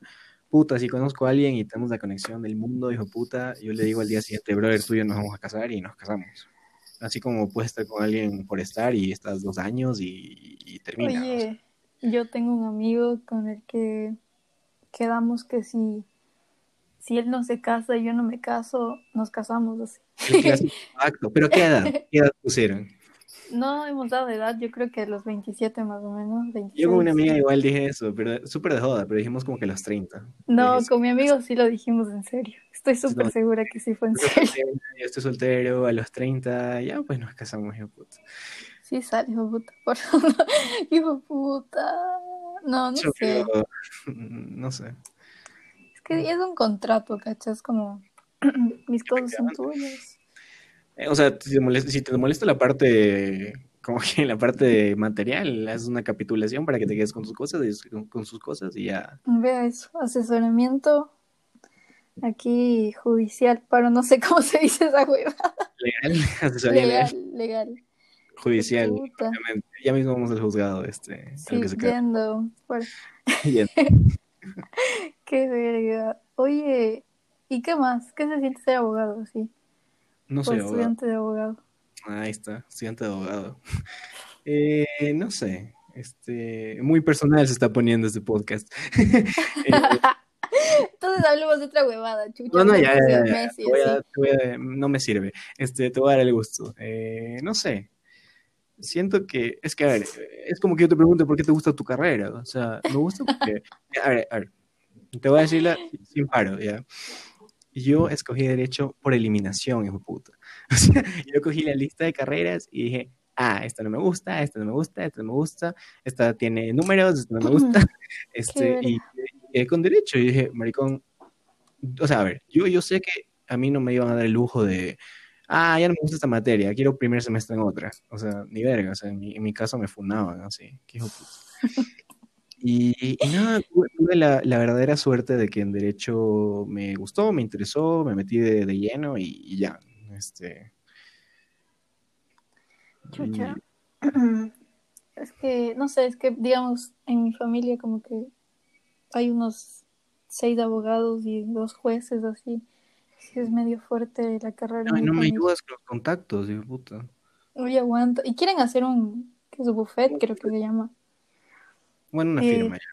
Puta, si conozco a alguien y tenemos la conexión del mundo, hijo puta, yo le digo al día siguiente, brother, tú y yo nos vamos a casar y nos casamos. Así como puedes estar con alguien por estar y estás dos años y, y termina. o sea. Oye, yo tengo un amigo con el que quedamos que si, si él no se casa y yo no me caso, nos casamos así. Pacto. *laughs* ¿Pero qué edad? ¿Qué edad pusieron? No hemos dado edad, yo creo que a los 27 más o menos, 26. Yo con una amiga igual dije eso, pero súper de joda, pero dijimos como que a los 30. No, con mi amigo sí lo dijimos en serio. Estoy súper No. segura que sí fue en Yo serio. yo estoy soltero a los 30, ya pues nos casamos, hijo puta. Sí sale, hijo puta. *laughs* Por. Hijo puta. No, no Yo sé. creo- *laughs* no sé. Es que es un contrato, ¿cachas? Como *clears throat* mis cosas son tuyas. Eh, O sea, si te molesta, si te molesta la parte, como que la parte material, haces una capitulación para que te quedes con tus cosas, y- con, con sus cosas y ya. Vea eso, asesoramiento aquí judicial, pero no sé *laughs* cómo se dice esa hueva. Legal, asesoría legal, Legal, legal. Judicial. Ya mismo vamos al juzgado, este, Sí, que se yendo. *laughs* *laughs* Qué verga. Oye, ¿y qué más? ¿Qué se siente ser abogado así? No soy abogado. estudiante de abogado. Ahí está, estudiante de abogado. *laughs* Eh, no sé, este, muy personal se está poniendo este podcast. Eh, Entonces hablemos de otra huevada, chucha. no, no, ya, ya, ya, Messi, voy a- voy a- no me sirve. Este, te voy a dar el gusto. Eh, no sé, siento que, es que, a ver, es como que yo te pregunto por qué te gusta tu carrera. O sea, me gusta porque, a ver, a ver, te voy a decirla sin paro, ¿ya? Yo escogí derecho por eliminación, hijo puta. *laughs* O sea, yo cogí la lista de carreras y dije, ah, esta no me gusta, esta no me gusta, esta no me gusta, esta tiene números, esta no me gusta. *laughs* Este, y, y quedé con derecho. Y dije, maricón, o sea, a ver, yo, yo sé que a mí no me iban a dar el lujo de, ah, ya no me gusta esta materia, quiero primer semestre en otra. O sea, ni verga, o sea, en mi, en mi caso me fundaban así, qué hijo. Y, y nada, tuve, la, la verdadera suerte de que en Derecho me gustó, me interesó, me metí de, de lleno y, y ya. Este, Chucha. *clears throat* Es que, no sé, es que, digamos, en mi familia como que hay unos seis abogados y dos jueces así. Sí, es medio fuerte la carrera. no, no me ayudas con los contactos, hijo puta. Oye, aguanta. Y quieren hacer un, ¿qué es? Buffet, creo que se llama. Bueno, una Eh, firma ya.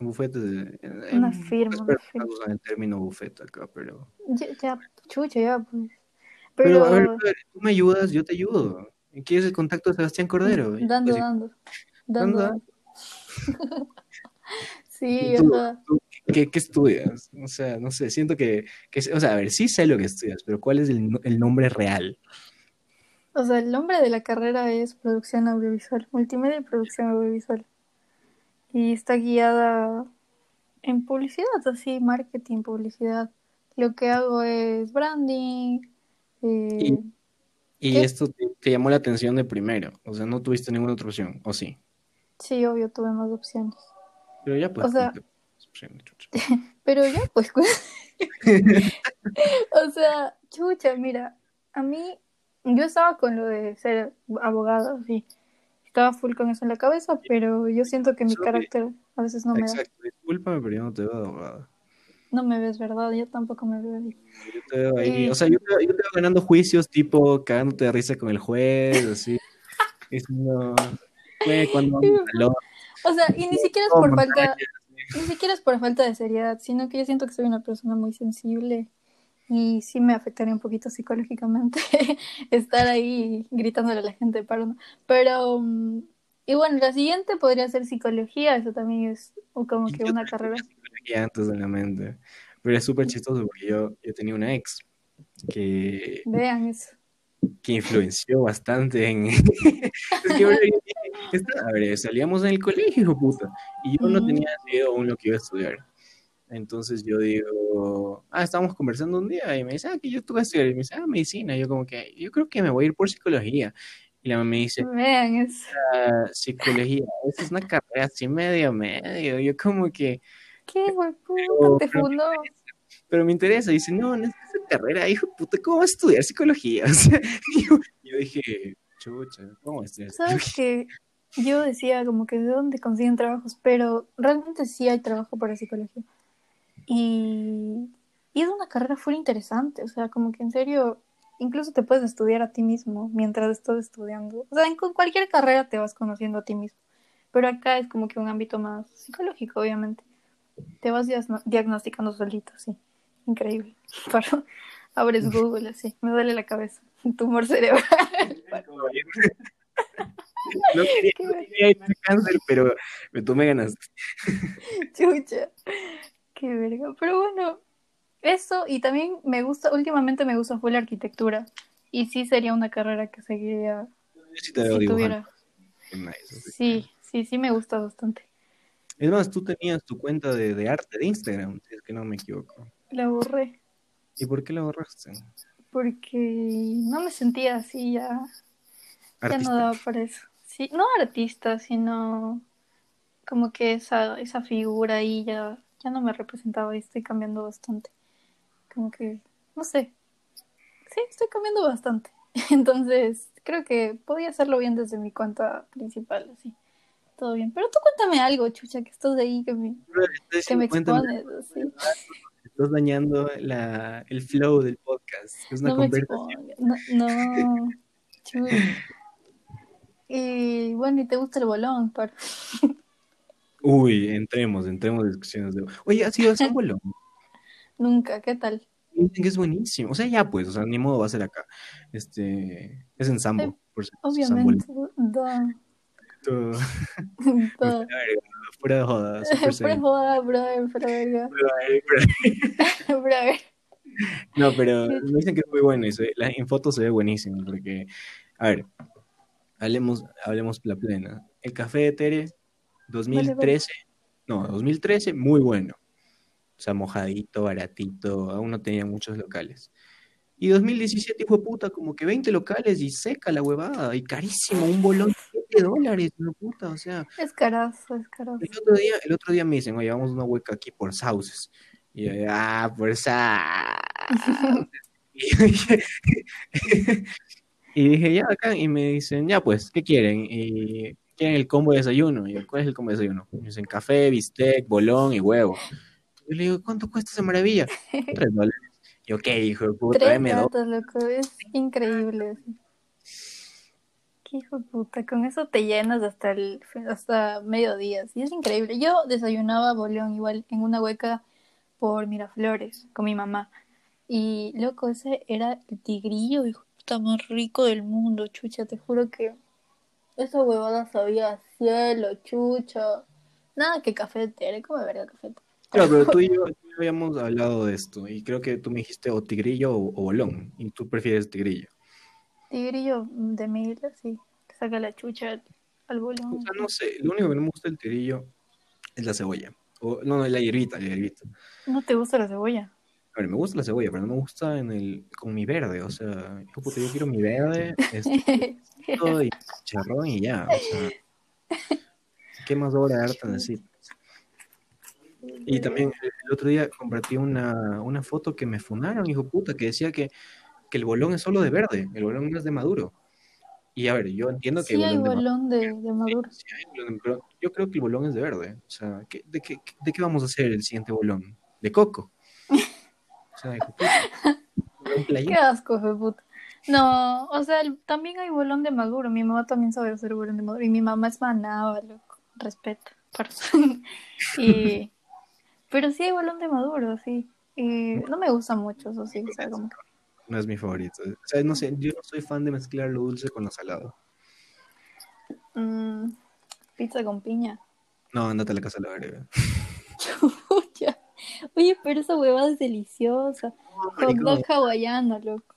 Un bufete de, Una en- firma, una firma. usan el término bufete acá, pero... Ya, ya, chucha, ya, pues. Pero, Pero, a ver, tú me ayudas, yo te ayudo. ¿Quieres el contacto de Sebastián Cordero? Dando, pues, dando, dando, Dando, dando. *laughs* Sí, Tú- tú, ¿Qué, qué estudias? O sea, no sé, siento que, que, o sea, a ver, sí sé lo que estudias, pero ¿cuál es el, el nombre real? o sea, el nombre de la carrera es producción audiovisual, multimedia y producción audiovisual. Y está guiada en publicidad, así, marketing, publicidad. Lo que hago es branding. eh, Y- Y esto te, te llamó la atención de primero, o sea, no tuviste ninguna otra opción, ¿o sí? sí, obvio, tuve más opciones. Pero ya pues. O sea-. *laughs* Pero ya, pues, *laughs* o sea, chucha, mira, a mí, yo estaba con lo de ser abogada, sí, estaba full con eso en la cabeza, pero yo siento que mi Sorry. carácter a veces no me da, Exacto, discúlpame, pero yo no te veo de abogado. no me ves, ¿verdad? Yo tampoco me veo ahí. Yo te veo ahí, Eh. o sea, yo te, yo te veo ganando juicios, tipo, cagándote de risa con el juez, así. Diciendo, cuando *laughs* O sea, y ni siquiera es por falta, ni siquiera es por falta de seriedad, sino que yo siento que soy una persona muy sensible y sí me afectaría un poquito psicológicamente *laughs* estar ahí gritándole a la gente no. Pero, mm, y bueno, la siguiente podría ser psicología, eso también es como que Yo una carrera. *laughs* psicología antes en la mente, pero es súper chistoso porque yo, yo tenía una ex que, Vean eso. Que influenció bastante en... *laughs* es que, a ver, salíamos en el colegio, puta, y yo no tenía decidido aún lo que iba a estudiar. Entonces yo digo, ah, estábamos conversando un día y me dice, ah, que yo vas a estudiar. Y me dice, ah, medicina. Yo como que, yo creo que me voy a ir por psicología. Y la mamá me dice, Vean eso. ah, psicología, esa es una carrera así medio, medio. Yo como que, ¿Qué? Pero- Te fundó. Pero me interesa. Y dice, no, no es esa carrera, hijo puta, ¿cómo vas a estudiar psicología? *laughs* O sea, yo, yo dije, chucha, ¿cómo vas a estudiar ¿Sabes que Yo decía como que de dónde consiguen trabajos, pero realmente sí hay trabajo para psicología. Y, y es una carrera full interesante, o sea, como que en serio, incluso te puedes estudiar a ti mismo mientras estás estudiando. O sea, en cu- cualquier carrera te vas conociendo a ti mismo, pero acá es como que un ámbito más psicológico, obviamente. Te vas diagno- diagnosticando solito, sí. Increíble. *laughs* Pero abres Google así, me duele la cabeza. *laughs* Tumor cerebral. *laughs* No quería, no quería a cáncer, pero me tomé ganas. Chucha. Qué verga. Pero bueno, eso y también me gusta, últimamente me gusta fue la arquitectura. Y sí sería una carrera que seguiría sí te si tuviera. Sí, sí, sí me gusta bastante. Es más, tú tenías tu cuenta de, de arte de Instagram, si es que no me equivoco. La borré ¿Y por qué la borraste? porque no me sentía así ya. Ya no daba para eso. Sí, no artista, sino como que esa, esa figura ahí ya, ya no me representaba y estoy cambiando bastante. Como que, no sé. Sí, estoy cambiando bastante. *laughs* Entonces, creo que podía hacerlo bien desde mi cuenta principal, así. Todo bien. Pero tú cuéntame algo, chucha, que estás ahí, que me, que me expones, así. Estás dañando la, el flow del podcast. Es una No conversación. No, no. Y bueno, ¿y te gusta el bolón? Par? Uy, entremos, entremos en discusiones de. Oye, ¿has ido a San Bolón? *laughs* Nunca, ¿qué tal? Dicen que es buenísimo. O sea, ya pues, o sea, ni modo va a ser acá. Este, es en Sambo, por. Obviamente. *laughs* Todo-. Fuera de verga, fuera de joda, *laughs* joda, brother, verga. Brother, *laughs* Brother. No, pero me dicen que es muy bueno se- la- en fotos se ve buenísimo porque, a ver, hablemos, hablemos la plena. El café de Tere, 2013, no, 2013, muy bueno. O sea, mojadito, baratito, aún no tenía muchos locales. Y 2017, hijo de puta, como que 20 locales y seca la huevada, y carísimo, un bolón de 7 dólares, de puta, o sea. Es carazo, es carazo. El otro día, el otro día me dicen, oye, vamos a una hueca aquí por Sauces. Y yo, ah, por Sauces. *laughs* y, dije, ya, acá. Y me dicen, ya, pues, ¿qué quieren? Y quieren el combo de desayuno. Y yo, ¿cuál es el combo de desayuno? Y me dicen, café, bistec, bolón y huevo. Y le digo, ¿cuánto cuesta esa maravilla? *laughs* Tres dólares. Y yo, ¿qué, hijo de puta? Tres gatos, loco, es increíble. Qué hijo de puta, con eso te llenas hasta el hasta mediodía, sí, es increíble. Yo desayunaba bolón igual en una hueca por Miraflores con mi mamá. Y loco, ese era el tigrillo, hijo de puta, más rico del mundo, chucha, te juro que esa huevada sabía a cielo, chucha. Nada que café de tere, como verga café de. Claro, pero tú y yo, *laughs* tú y yo habíamos hablado de esto. Y creo que tú me dijiste o tigrillo o, o bolón. Y tú prefieres tigrillo. Tigrillo de mil, sí, que saca la chucha al O bolón. sea, no sé, lo único que no me gusta del tigrillo es la cebolla. O, no, no, la hierbita, la hierbita. ¿No te gusta la cebolla? A ver, me gusta la cebolla, pero no me gusta en el, con mi verde. O sea, hijo puta, yo quiero mi verde, *laughs* este, y charrón y ya. O sea, ¿qué más obra de arte necesito? Y también el, el otro día compartí una, una foto que me funaron, hijo puta, que decía que, que el bolón es solo de verde, el bolón no es de maduro. Y a ver, yo entiendo que Sí el hay bolón de de, de maduro. Sí, pero yo creo que el bolón es de verde. O sea, ¿qué- de, qué, ¿de qué vamos a hacer el siguiente bolón? ¿De coco? O sea, puta. Bolón Qué asco, de puta. No, o sea, el- también hay bolón de maduro. Mi mamá también sabe hacer bolón de maduro. Y mi mamá es manaba, loco. Respeta. *laughs* y... Pero sí hay bolón de maduro, sí. Y no me gusta mucho, eso sí, o sea, como No es mi favorito. O sea, no sé, yo no soy fan de mezclar lo dulce con lo salado. mm, pizza con piña. No, andate a la casa de la verga. *laughs* Oye, pero esa huevada es deliciosa. Hot marico. dog hawaiano, loco.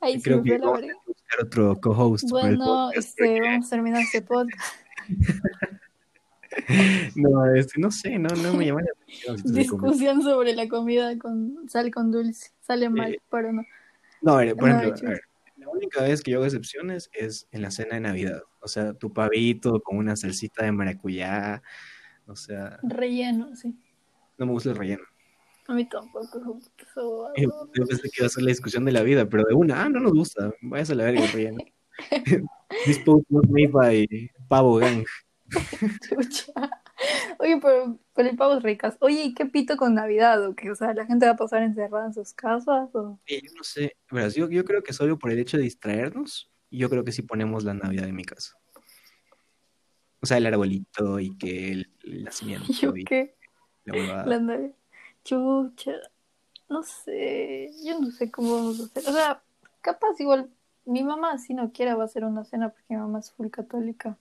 Ay, se Creo me que vamos verga. a buscar otro co-host Bueno, este, vamos a terminar este podcast. *laughs* *laughs* No, este, no sé, no, no me llama la atención. si Discusión sobre la comida con sal con dulce. Sale mal, Eh, pero no. No, a ver, por ejemplo, chuta. a ver, la única vez que yo hago excepciones es en la cena de Navidad. O sea, tu pavito con una salsita de maracuyá. O sea, Relleno, sí. no me gusta el relleno. A mí tampoco. Yo *laughs* yo pensé que iba a ser la discusión de la vida, pero de una, ah, no nos gusta. Vayas a la verga el relleno. This post was made by Pavo Gang. *laughs* Chucha. Oye, pero, pero el pavo es ricas. Oye, ¿y qué pito con Navidad? ¿O qué? O sea, ¿la gente va a pasar encerrada en sus casas? ¿O? Yo no sé, verás, yo, yo creo que solo por el hecho de distraernos, yo creo que sí ponemos la Navidad en mi casa. O sea, el arbolito y que el, el *laughs* nacimiento ¿Yo y qué? la huevada. La Navidad. Chucha. No sé. Yo no sé cómo vamos a hacer. O sea, capaz igual mi mamá, si no quiera, va a hacer una cena porque mi mamá es full católica.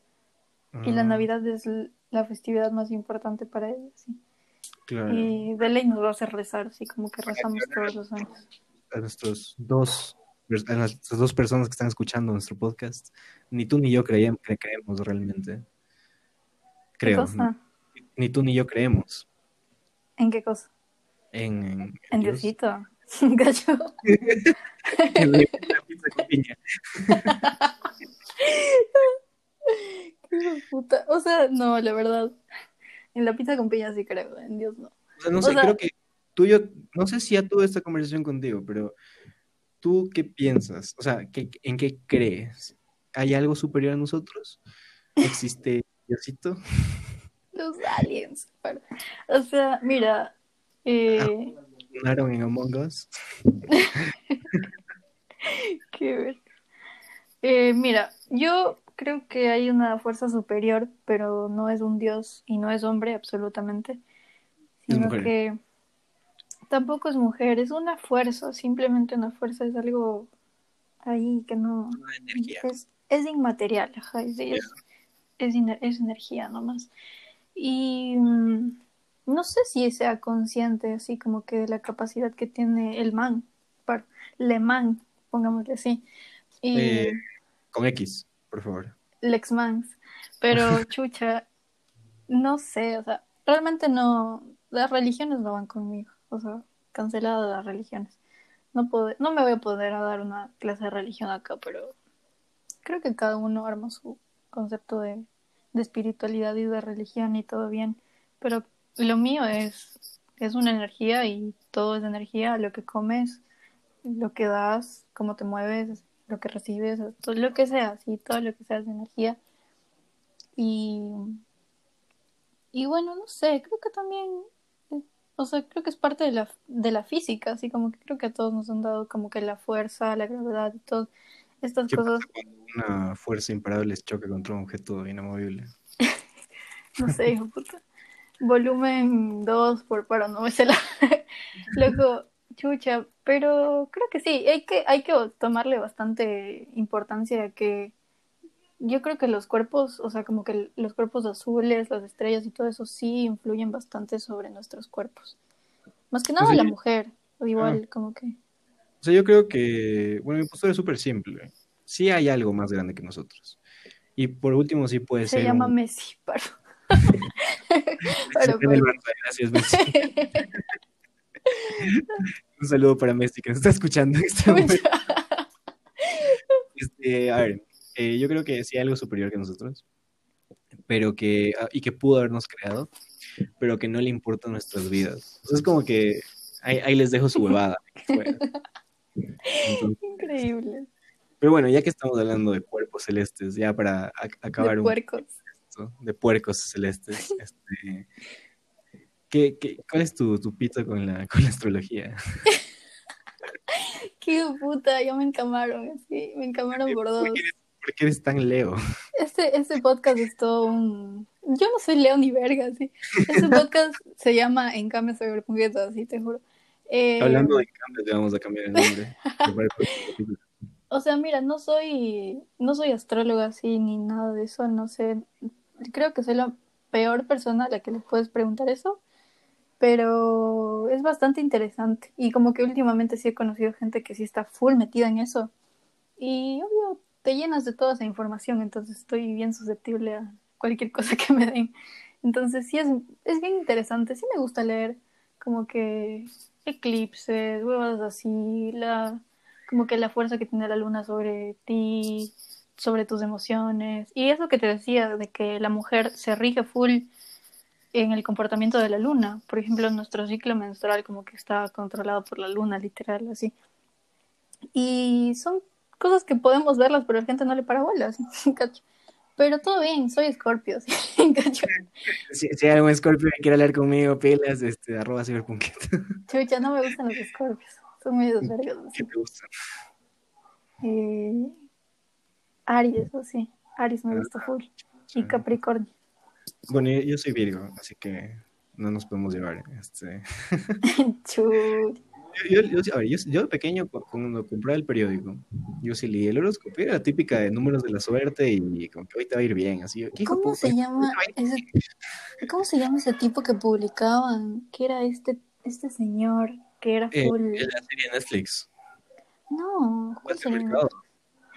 Y la Ah, Navidad es la festividad más importante para ella, sí. Claro. Y de ley nos va a hacer rezar, así como que rezamos todos los años. A nuestros dos, a nuestras dos personas que están escuchando nuestro podcast, ni tú ni yo creíamos, cre- creemos realmente. ¿Qué Creo. cosa? Ni tú ni yo creemos ¿En qué cosa? en, en, En Dios. Diosito. *laughs* Gallo. *laughs* *laughs* Puta. O sea, no, la verdad. En la pizza con piña sí creo, en Dios no. O sea, no O sé, sea- creo que tú y yo, no sé si ya tuve esta conversación contigo, pero ¿tú qué piensas? O sea, ¿qué- ¿en qué crees? ¿Hay algo superior a nosotros? ¿Existe Diosito? Los aliens. pero- O sea, mira. Eh, ¿Sonaron en Among Us? *laughs* qué ver. Eh, mira, yo creo que hay una fuerza superior, pero no es un dios y no es hombre absolutamente, sino que tampoco es mujer, es una fuerza, simplemente una fuerza, es algo ahí que no es, es inmaterial, ajá, es, es, es, energía nomás. Y mm, no sé si sea consciente así como que de la capacidad que tiene el man, le man, pongámosle así. Y Eh, Con X, por favor. Lex Mans. Pero, *laughs* chucha, no sé, o sea, realmente no, las religiones no van conmigo, o sea, canceladas las religiones. No, puedo, no me voy a poder a dar una clase de religión acá, pero creo que cada uno arma su concepto de, de espiritualidad y de religión y todo bien. Pero lo mío es, es una energía y todo es energía, lo que comes, lo que das, cómo te mueves, lo que recibes, todo lo que sea, sí, todo lo que sea es energía. Y, y bueno, no sé, creo que también, o sea, creo que es parte de la, de la física, así como que creo que a todos nos han dado como que la fuerza, la gravedad y todas estas ¿Qué cosas, una fuerza imparable choca contra un objeto inamovible? *laughs* no sé, hijo de puta. Volumen 2 por para no me sé la *laughs* loco, chucha, pero creo que sí, hay que, hay que tomarle bastante importancia a que yo creo que los cuerpos, o sea, como que los cuerpos azules, las estrellas y todo eso sí influyen bastante sobre nuestros cuerpos. Más que nada Pues sí. la mujer, o igual como que O sea, yo creo que, bueno, mi postura es súper simple. Sí hay algo más grande que nosotros. Y por último, sí puede se ser. llama un- Messi, paro. *laughs* *laughs* se Paro, llama el paro. Barça, Gracias, Messi. *laughs* *laughs* Un saludo para Messi que nos está escuchando este. *laughs* Este, a ver, eh, yo creo que sí hay algo superior que nosotros, pero que, ah, y que pudo habernos creado, pero que no le importa nuestras vidas. Sea, es como que ahí, ahí les dejo su huevada. *laughs* Entonces, Increíble. pero bueno, ya que estamos hablando de cuerpos celestes, ya para ac- acabar De un puercos. de puercos celestes, este, ¿qué, qué, cuál es tu, tu pito con la, con la astrología? *laughs* Qué puta, ya me encamaron, así, me encamaron por dos. ¿Por qué eres, por qué eres tan leo? *laughs* Este, este podcast es todo un, yo no soy Leo ni verga, sí. Este podcast *laughs* se llama En cambio Cyberpunk, así te juro. Eh, Hablando de cambio, te vamos a cambiar el nombre. o sea, mira, no soy, no soy astróloga así ni nada de eso, no sé. Creo que soy la peor persona a la que le puedes preguntar eso, pero es bastante interesante. Y como que últimamente sí he conocido gente que sí está full metida en eso. Y obvio, te llenas de toda esa información, entonces estoy bien susceptible a cualquier *laughs* cosa que me den. Entonces sí es, es bien interesante, sí me gusta leer como que eclipses, huevas así, la, como que la fuerza que tiene la luna sobre ti, sobre tus emociones. Y eso que te decía, de que la mujer se rige full en el comportamiento de la luna. Por ejemplo, nuestro ciclo menstrual como que está controlado por la luna, literal, así. Y son cosas que podemos verlas, pero la gente no le para bolas. *laughs* Pero todo bien, soy Scorpio. *laughs* Si, si, hay algún Scorpio que quiere hablar conmigo, pilas, este, arroba ciberpunket. *laughs* Chucha, no me gustan los Scorpios. Son muy desvergados. ¿Qué te gustan? Eh, Aries, o sí. Aries me gusta full. Y Capricornio. Bueno, yo, yo, soy Virgo, así que no nos podemos llevar. Este... *laughs* Yo, yo, a ver, yo, yo, de pequeño, cuando compraba el periódico, yo sí leí el horóscopo, era típica de números de la suerte y como que hoy te va a ir bien. Así, ¿Cómo se llama ese, ¿Cómo se llama ese tipo que publicaban? Que era este, este señor que era full. Eh, la serie Netflix. No, Walter Mercado.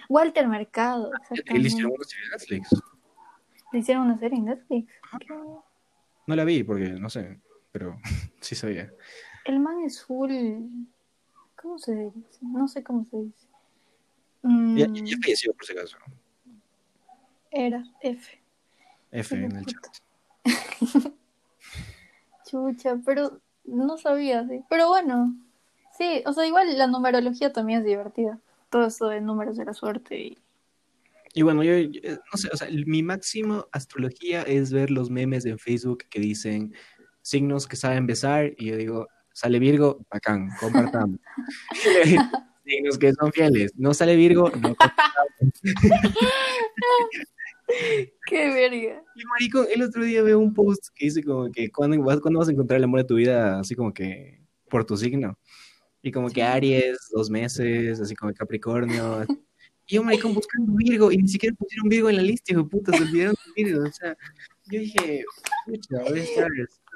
Walter Mercado. Él hicieron una serie de Netflix. ¿Le hicieron una serie en Netflix? No la vi porque no sé, pero *laughs* sí sabía. El man es full. ¿Cómo se dice? No sé cómo se dice. Mm, ya, ya falleció por si acaso. Era F. F en el chat. *laughs* Chucha, pero no sabía, sí. Pero bueno, sí, o sea, igual la numerología también es divertida. Todo eso de números de la suerte y. Y bueno, yo, yo no sé, o sea, mi máximo astrología es ver los memes en Facebook que dicen signos que saben besar y yo digo, Sale Virgo, bacán, compartamos. *laughs* *laughs* Signos que son fieles. No sale Virgo, no *laughs* compartamos. Qué verga. Y marico, el otro día veo un post que dice como que ¿cuándo vas, vas a encontrar el amor de tu vida? Así como que por tu signo. Y como que Aries, dos meses, así como Capricornio. Y yo, marico, buscando Virgo, y ni siquiera pusieron Virgo en la lista, hijo de puta, se olvidaron de Virgo. O sea, yo dije, pucha, voy a estar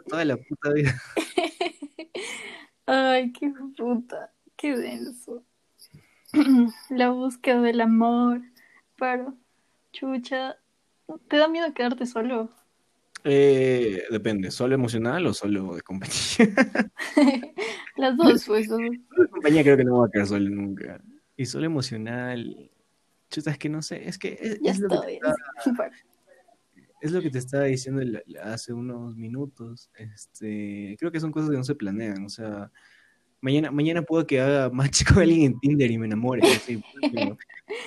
toda la puta vida. *laughs* Ay, qué puta, qué denso. *clears throat* La búsqueda del amor, pero, chucha, ¿te da miedo quedarte solo? Eh, depende, ¿solo emocional o solo de compañía? *laughs* Las dos, pues. De compañía creo que no me voy a quedar solo nunca. Y solo emocional, chuta, es que no sé, es que es, ya es lo que te *laughs* estaba, es lo que te estaba diciendo hace unos minutos. Este, creo que son cosas que no se planean, o sea, mañana, mañana puedo que haga match con *laughs* alguien en Tinder y me enamore.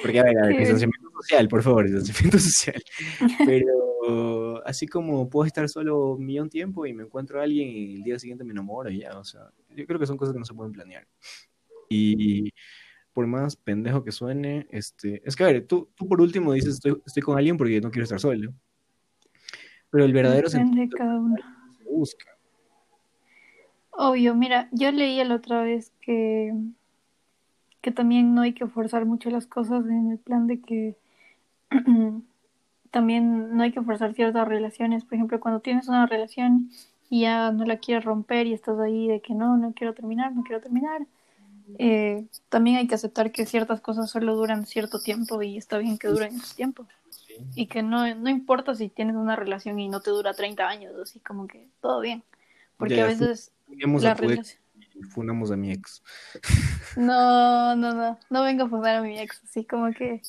Porque, a ver, a ver, *laughs* distanciamiento social, por favor, distanciamiento social. Pero así como puedo estar solo un millón tiempo y me encuentro a alguien y el día siguiente me enamoro y ya, o sea, yo creo que son cosas que no se pueden planear. Y por más pendejo que suene, este, es que a ver, tú, tú por último dices estoy, estoy con alguien porque no quiero estar solo. Pero el verdadero Depende de cada uno. se busca. Obvio, mira, yo leí la otra vez que, que también no hay que forzar mucho las cosas en el plan de que *clears throat* también no hay que forzar ciertas relaciones. Por ejemplo, cuando tienes una relación y ya no la quieres romper y estás ahí de que no, no quiero terminar, no quiero terminar. Eh, también hay que aceptar que ciertas cosas solo duran cierto tiempo y está bien que duren ese tiempo. Sí. Y que no, no importa si tienes una relación y no te dura 30 años, así como que todo bien. Porque Ya, a veces la a relación... y funamos a mi ex. *laughs* No, no, no, no vengo a fundar a mi ex, así como que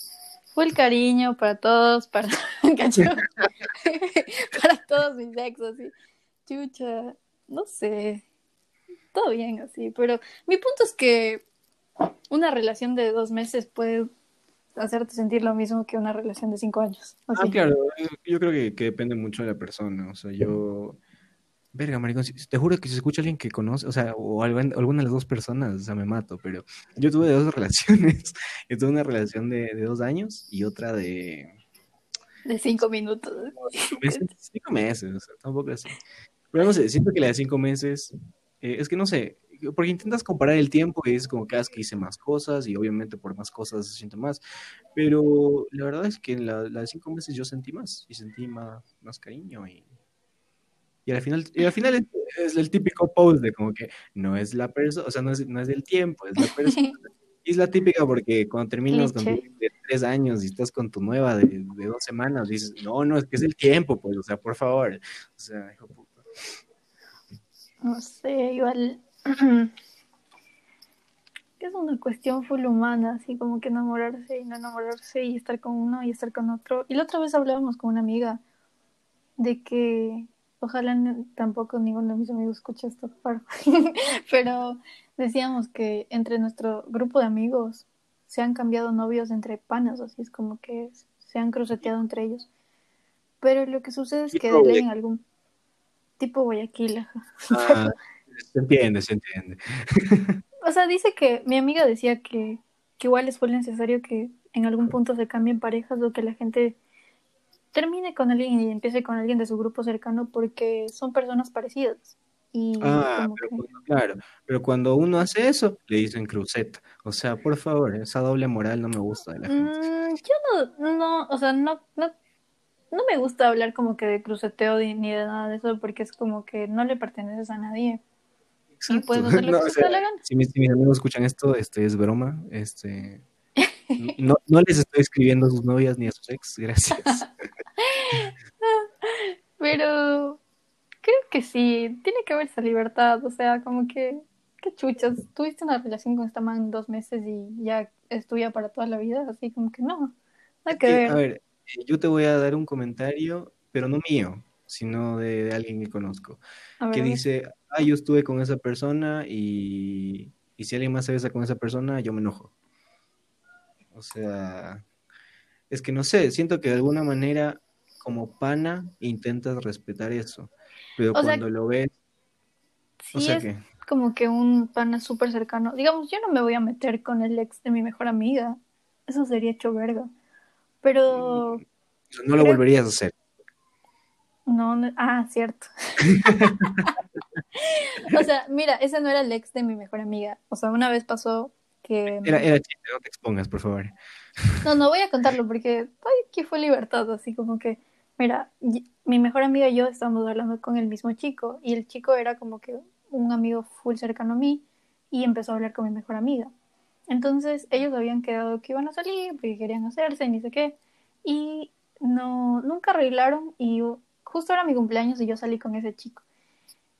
fue el cariño para todos, para, *laughs* *laughs* para todos mis ex, así. Chucha, no sé, todo bien así, pero mi punto es que una relación de dos meses puede hacerte sentir lo mismo que una relación de cinco años. Ah, claro, yo creo que, que depende mucho de la persona. O sea, yo. Verga, maricón, te juro que si escucho a alguien que conoce, o sea, o alguna de las dos personas, o sea, me mato, pero yo tuve dos *laughs* relaciones. Yo tuve una relación de, de dos años y otra de. De cinco minutos. Cinco meses, cinco meses, o sea, tampoco así. Pero no sé, siento que la de cinco meses, eh, es que no sé, porque intentas comparar el tiempo y es como que, ah, que hice más cosas y obviamente por más cosas se siente más, pero la verdad es que en la, la de cinco meses yo sentí más y sentí más, más cariño y, y al final, y al final es, es el típico post de como que no es la persona, o sea, no es, no es el tiempo, es la *laughs* persona. Y es la típica porque cuando terminas con de tres años y estás con tu nueva de, de dos semanas, dices, no, no, es que es el tiempo, pues, o sea, por favor. O sea, hijo puta. No sé, igual. *clears throat* es una cuestión full humana, así como que enamorarse y no enamorarse y estar con uno y estar con otro. Y la otra vez hablábamos con una amiga de que ojalá tampoco ninguno de mis amigos escuche esto, *laughs* pero, decíamos que entre nuestro grupo de amigos se han cambiado novios entre panas, así es como que se han cruceteado entre ellos. Pero lo que sucede es que de ley en algún tipo Guayaquil. Ah, *laughs* se entiende, se entiende. *laughs* O sea, dice que mi amiga decía que, que igual es necesario que en algún punto se cambien parejas o que la gente termine con alguien y empiece con alguien de su grupo cercano porque son personas parecidas. Y Ah, como pero que cuando- claro, pero cuando uno hace eso, le dicen cruceta. O sea, por favor, esa doble moral no me gusta de la gente. Mm, yo no, no, o sea, no, no, no me gusta hablar como que de cruceteo ni de nada de eso porque es como que no le perteneces a nadie. Y puedes hacer *laughs* lo No, que o se te sea, dé la gana. si mis, si mis amigos escuchan esto, este es broma. Este, no, no les estoy escribiendo a sus novias ni a sus ex, gracias. *laughs* Pero creo que sí, tiene que haber esa libertad, o sea, como que, qué chuchas, tuviste una relación con esta man dos meses y ya es tuya para toda la vida, así como que no, nada que Sí, ver. a ver, yo te voy a dar un comentario, pero no mío, sino de, de alguien que conozco, ver, que dice, ah, yo estuve con esa persona y, y si alguien más se besa con esa persona, yo me enojo. O sea, es que no sé, siento que de alguna manera, como pana, intentas respetar eso, pero O sea, cuando lo ves, o sea es que, como que un pana súper cercano. Digamos, yo no me voy a meter con el ex de mi mejor amiga, eso sería hecho verga. Pero no lo creo, volverías a hacer. no, no- ah, cierto. *laughs* O sea, mira, ese no era el ex de mi mejor amiga. O sea, una vez pasó que Era, era chiste, no te expongas, por favor. No, no voy a contarlo porque ay, aquí fue libertad, así como que, mira, mi mejor amiga y yo estábamos hablando con el mismo chico y el chico era como que un amigo full cercano a mí y empezó a hablar con mi mejor amiga. Entonces ellos habían quedado que iban a salir porque querían hacerse y ni sé qué y no, nunca arreglaron y justo era mi cumpleaños y yo salí con ese chico.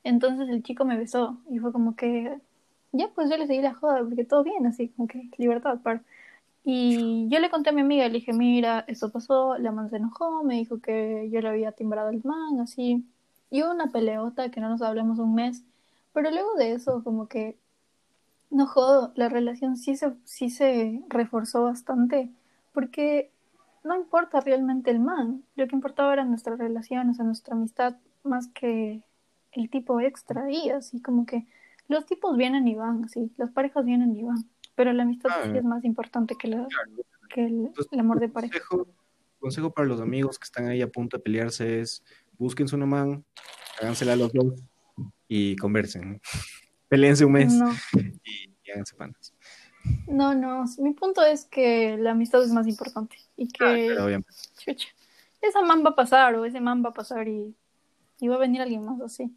Entonces el chico me besó y fue como que, ya pues yo le seguí la joda porque todo bien, así como que libertad, para. Y yo le conté a mi amiga, le dije, mira, esto pasó, la man se enojó, me dijo que yo le había timbrado el man, así. Y hubo una peleota que no nos hablamos un mes, pero luego de eso, como que, no jodo, la relación sí se, sí se reforzó bastante, porque no importa realmente el man, lo que importaba era nuestra relación, o sea, nuestra amistad, más que el tipo extra ahí, así como que los tipos vienen y van, así, las parejas vienen y van, pero la amistad Ah, sí es más importante que, la, claro. que el, Entonces, el amor de pareja. consejo, consejo para los amigos que están ahí a punto de pelearse es búsquense una man, hágansela a los dos y conversen. Peleense un mes No, y, y háganse panas. no, no, mi punto es que la amistad es más importante y Ah, que, claro, obviamente. chucha, esa man va a pasar o ese man va a pasar y, y va a venir alguien más así.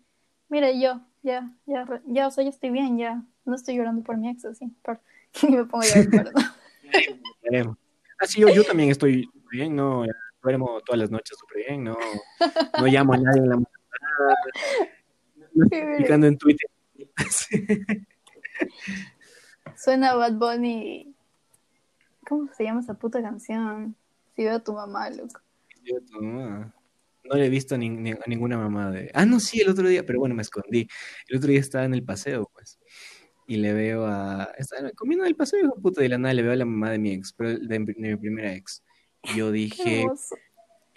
Mira, yo, ya, ya, ya, o sea, ya estoy bien, ya, no estoy llorando por mi ex así, por, *laughs* y me pongo a llorar, perdón. *laughs* Veremos. Ah, sí, yo, yo también estoy bien, no duermo todas las noches súper bien, no, no llamo a nadie en la madrugada, *laughs* no estoy en Twitter. Sí. Suena Bad Bunny. ¿Cómo se llama esa puta canción? Si veo a tu mamá, loco. Yo, no, no le he visto ni- ni- a ninguna mamá de... Ah, no, sí, el otro día, pero bueno, me escondí. El otro día estaba en el paseo, pues, y le veo a... Estaba comiendo en el paseo, hijo puta, de la nada le veo a la mamá de mi ex, pero de, de mi primera ex. Y yo Qué dije, hermoso.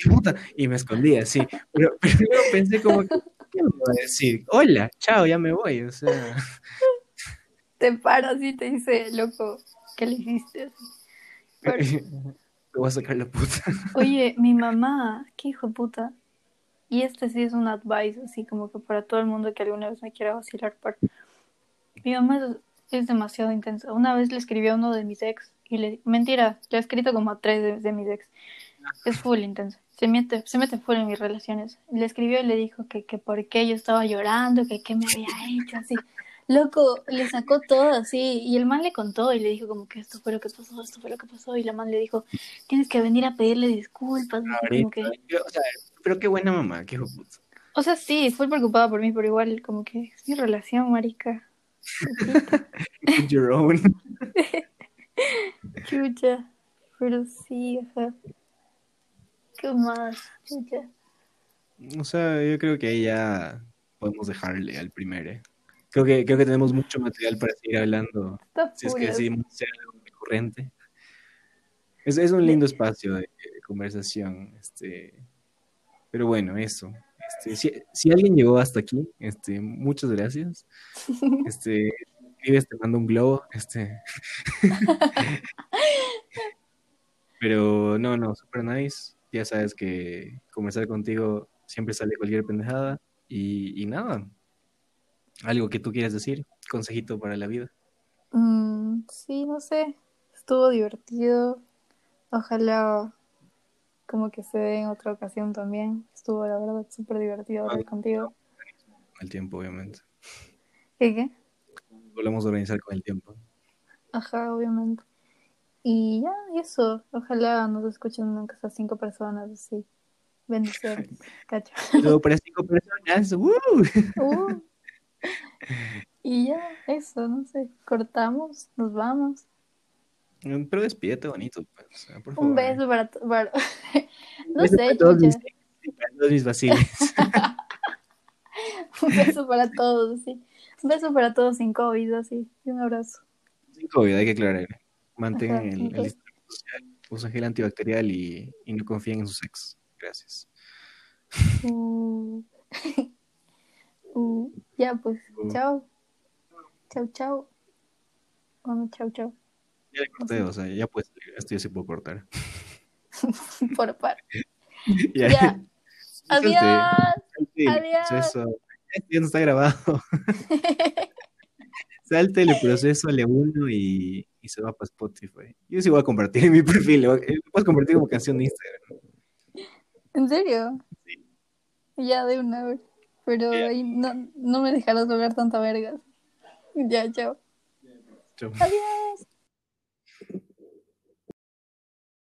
puta, y me escondí así. Pero, *laughs* luego pensé como, que, ¿qué me va a decir? Hola, chao, ya me voy, o sea... *laughs* Te paras y te dice, loco, ¿qué le hiciste? *laughs* Te voy a sacar la puta. *laughs* Oye, mi mamá, qué hijo de puta. Y este sí es un advice, así como que para todo el mundo que alguna vez me quiera vacilar. Por... Mi mamá es, es demasiado intensa. Una vez le escribí a uno de mis ex y le... Mentira, le he escrito como a tres de, de mis ex. Es full intenso. Se mete, se mete full en mis relaciones. Le escribió y le dijo que, que por qué yo estaba llorando, que qué me había hecho, así. Loco, le sacó todo así. Y el man le contó y le dijo como que esto fue lo que pasó, esto fue lo que pasó. Y la man le dijo, tienes que venir a pedirle disculpas. como que... o sea, pero qué buena mamá, qué puta. O sea, sí, fue preocupada por mí, pero igual como que es mi relación, marica. *laughs* Your own. *laughs* Chucha. Pero sí, ajá. ¿Qué más? O sea, yo creo que ahí ya podemos dejarle al primer, ¿eh? Creo que, creo que tenemos mucho material para seguir hablando, Está si es que decidimos hacer algo recurrente. Es, es un lindo espacio de, de conversación, este, pero bueno, eso. Este, si, si alguien llegó hasta aquí, este, muchas gracias. *laughs* Este, Vives te mando un globo, este. *laughs* *laughs* Pero no, no, super nice. Ya sabes que conversar contigo siempre sale cualquier pendejada. Y, y nada, algo que tú quieras decir, consejito para la vida. Mm, sí, no sé. Estuvo divertido. Ojalá como que se dé en otra ocasión también. Estuvo, la verdad, súper divertido hablar contigo. Con el tiempo, obviamente. ¿Qué qué? Volvemos a organizar con el tiempo. Ajá, obviamente. Y ya, eso. Ojalá nos escuchen aunque sea cinco personas, así. Bendiciones, *laughs* cacho. Todo para cinco personas. ¡woo! Uh. Y ya, eso, no sé. Cortamos, nos vamos. Pero despídete bonito, pues, o sea, por Un beso para... para- *laughs* No Beso sé, para todos mis, para todos mis vaciles. *laughs* Un beso para todos, sí. Un beso para todos sin COVID, así. Y un abrazo. Sin COVID, hay que aclarar. Mantengan Ajá, el, el social, usen gel antibacterial y, y no confíen en sus ex. Gracias. Uh. *laughs* Uh, Ya, pues, Uh. chao. Chao, chao. Bueno, chao, chao. Ya le corté, o sea, ya salir. Esto ya se puede cortar. *laughs* Por par. *laughs* Ya. Adiós. Adiós. Esto ya no está grabado. Salte el proceso, le uno y, y se va para Spotify. Yo sí voy a compartir en *laughs* mi perfil. Lo lo puedes compartir como canción de Instagram. ¿En serio? Sí. Ya, de una vez. Pero ahí no, no me dejarás hablar tanta verga. Ya, chao. Chau. Adiós.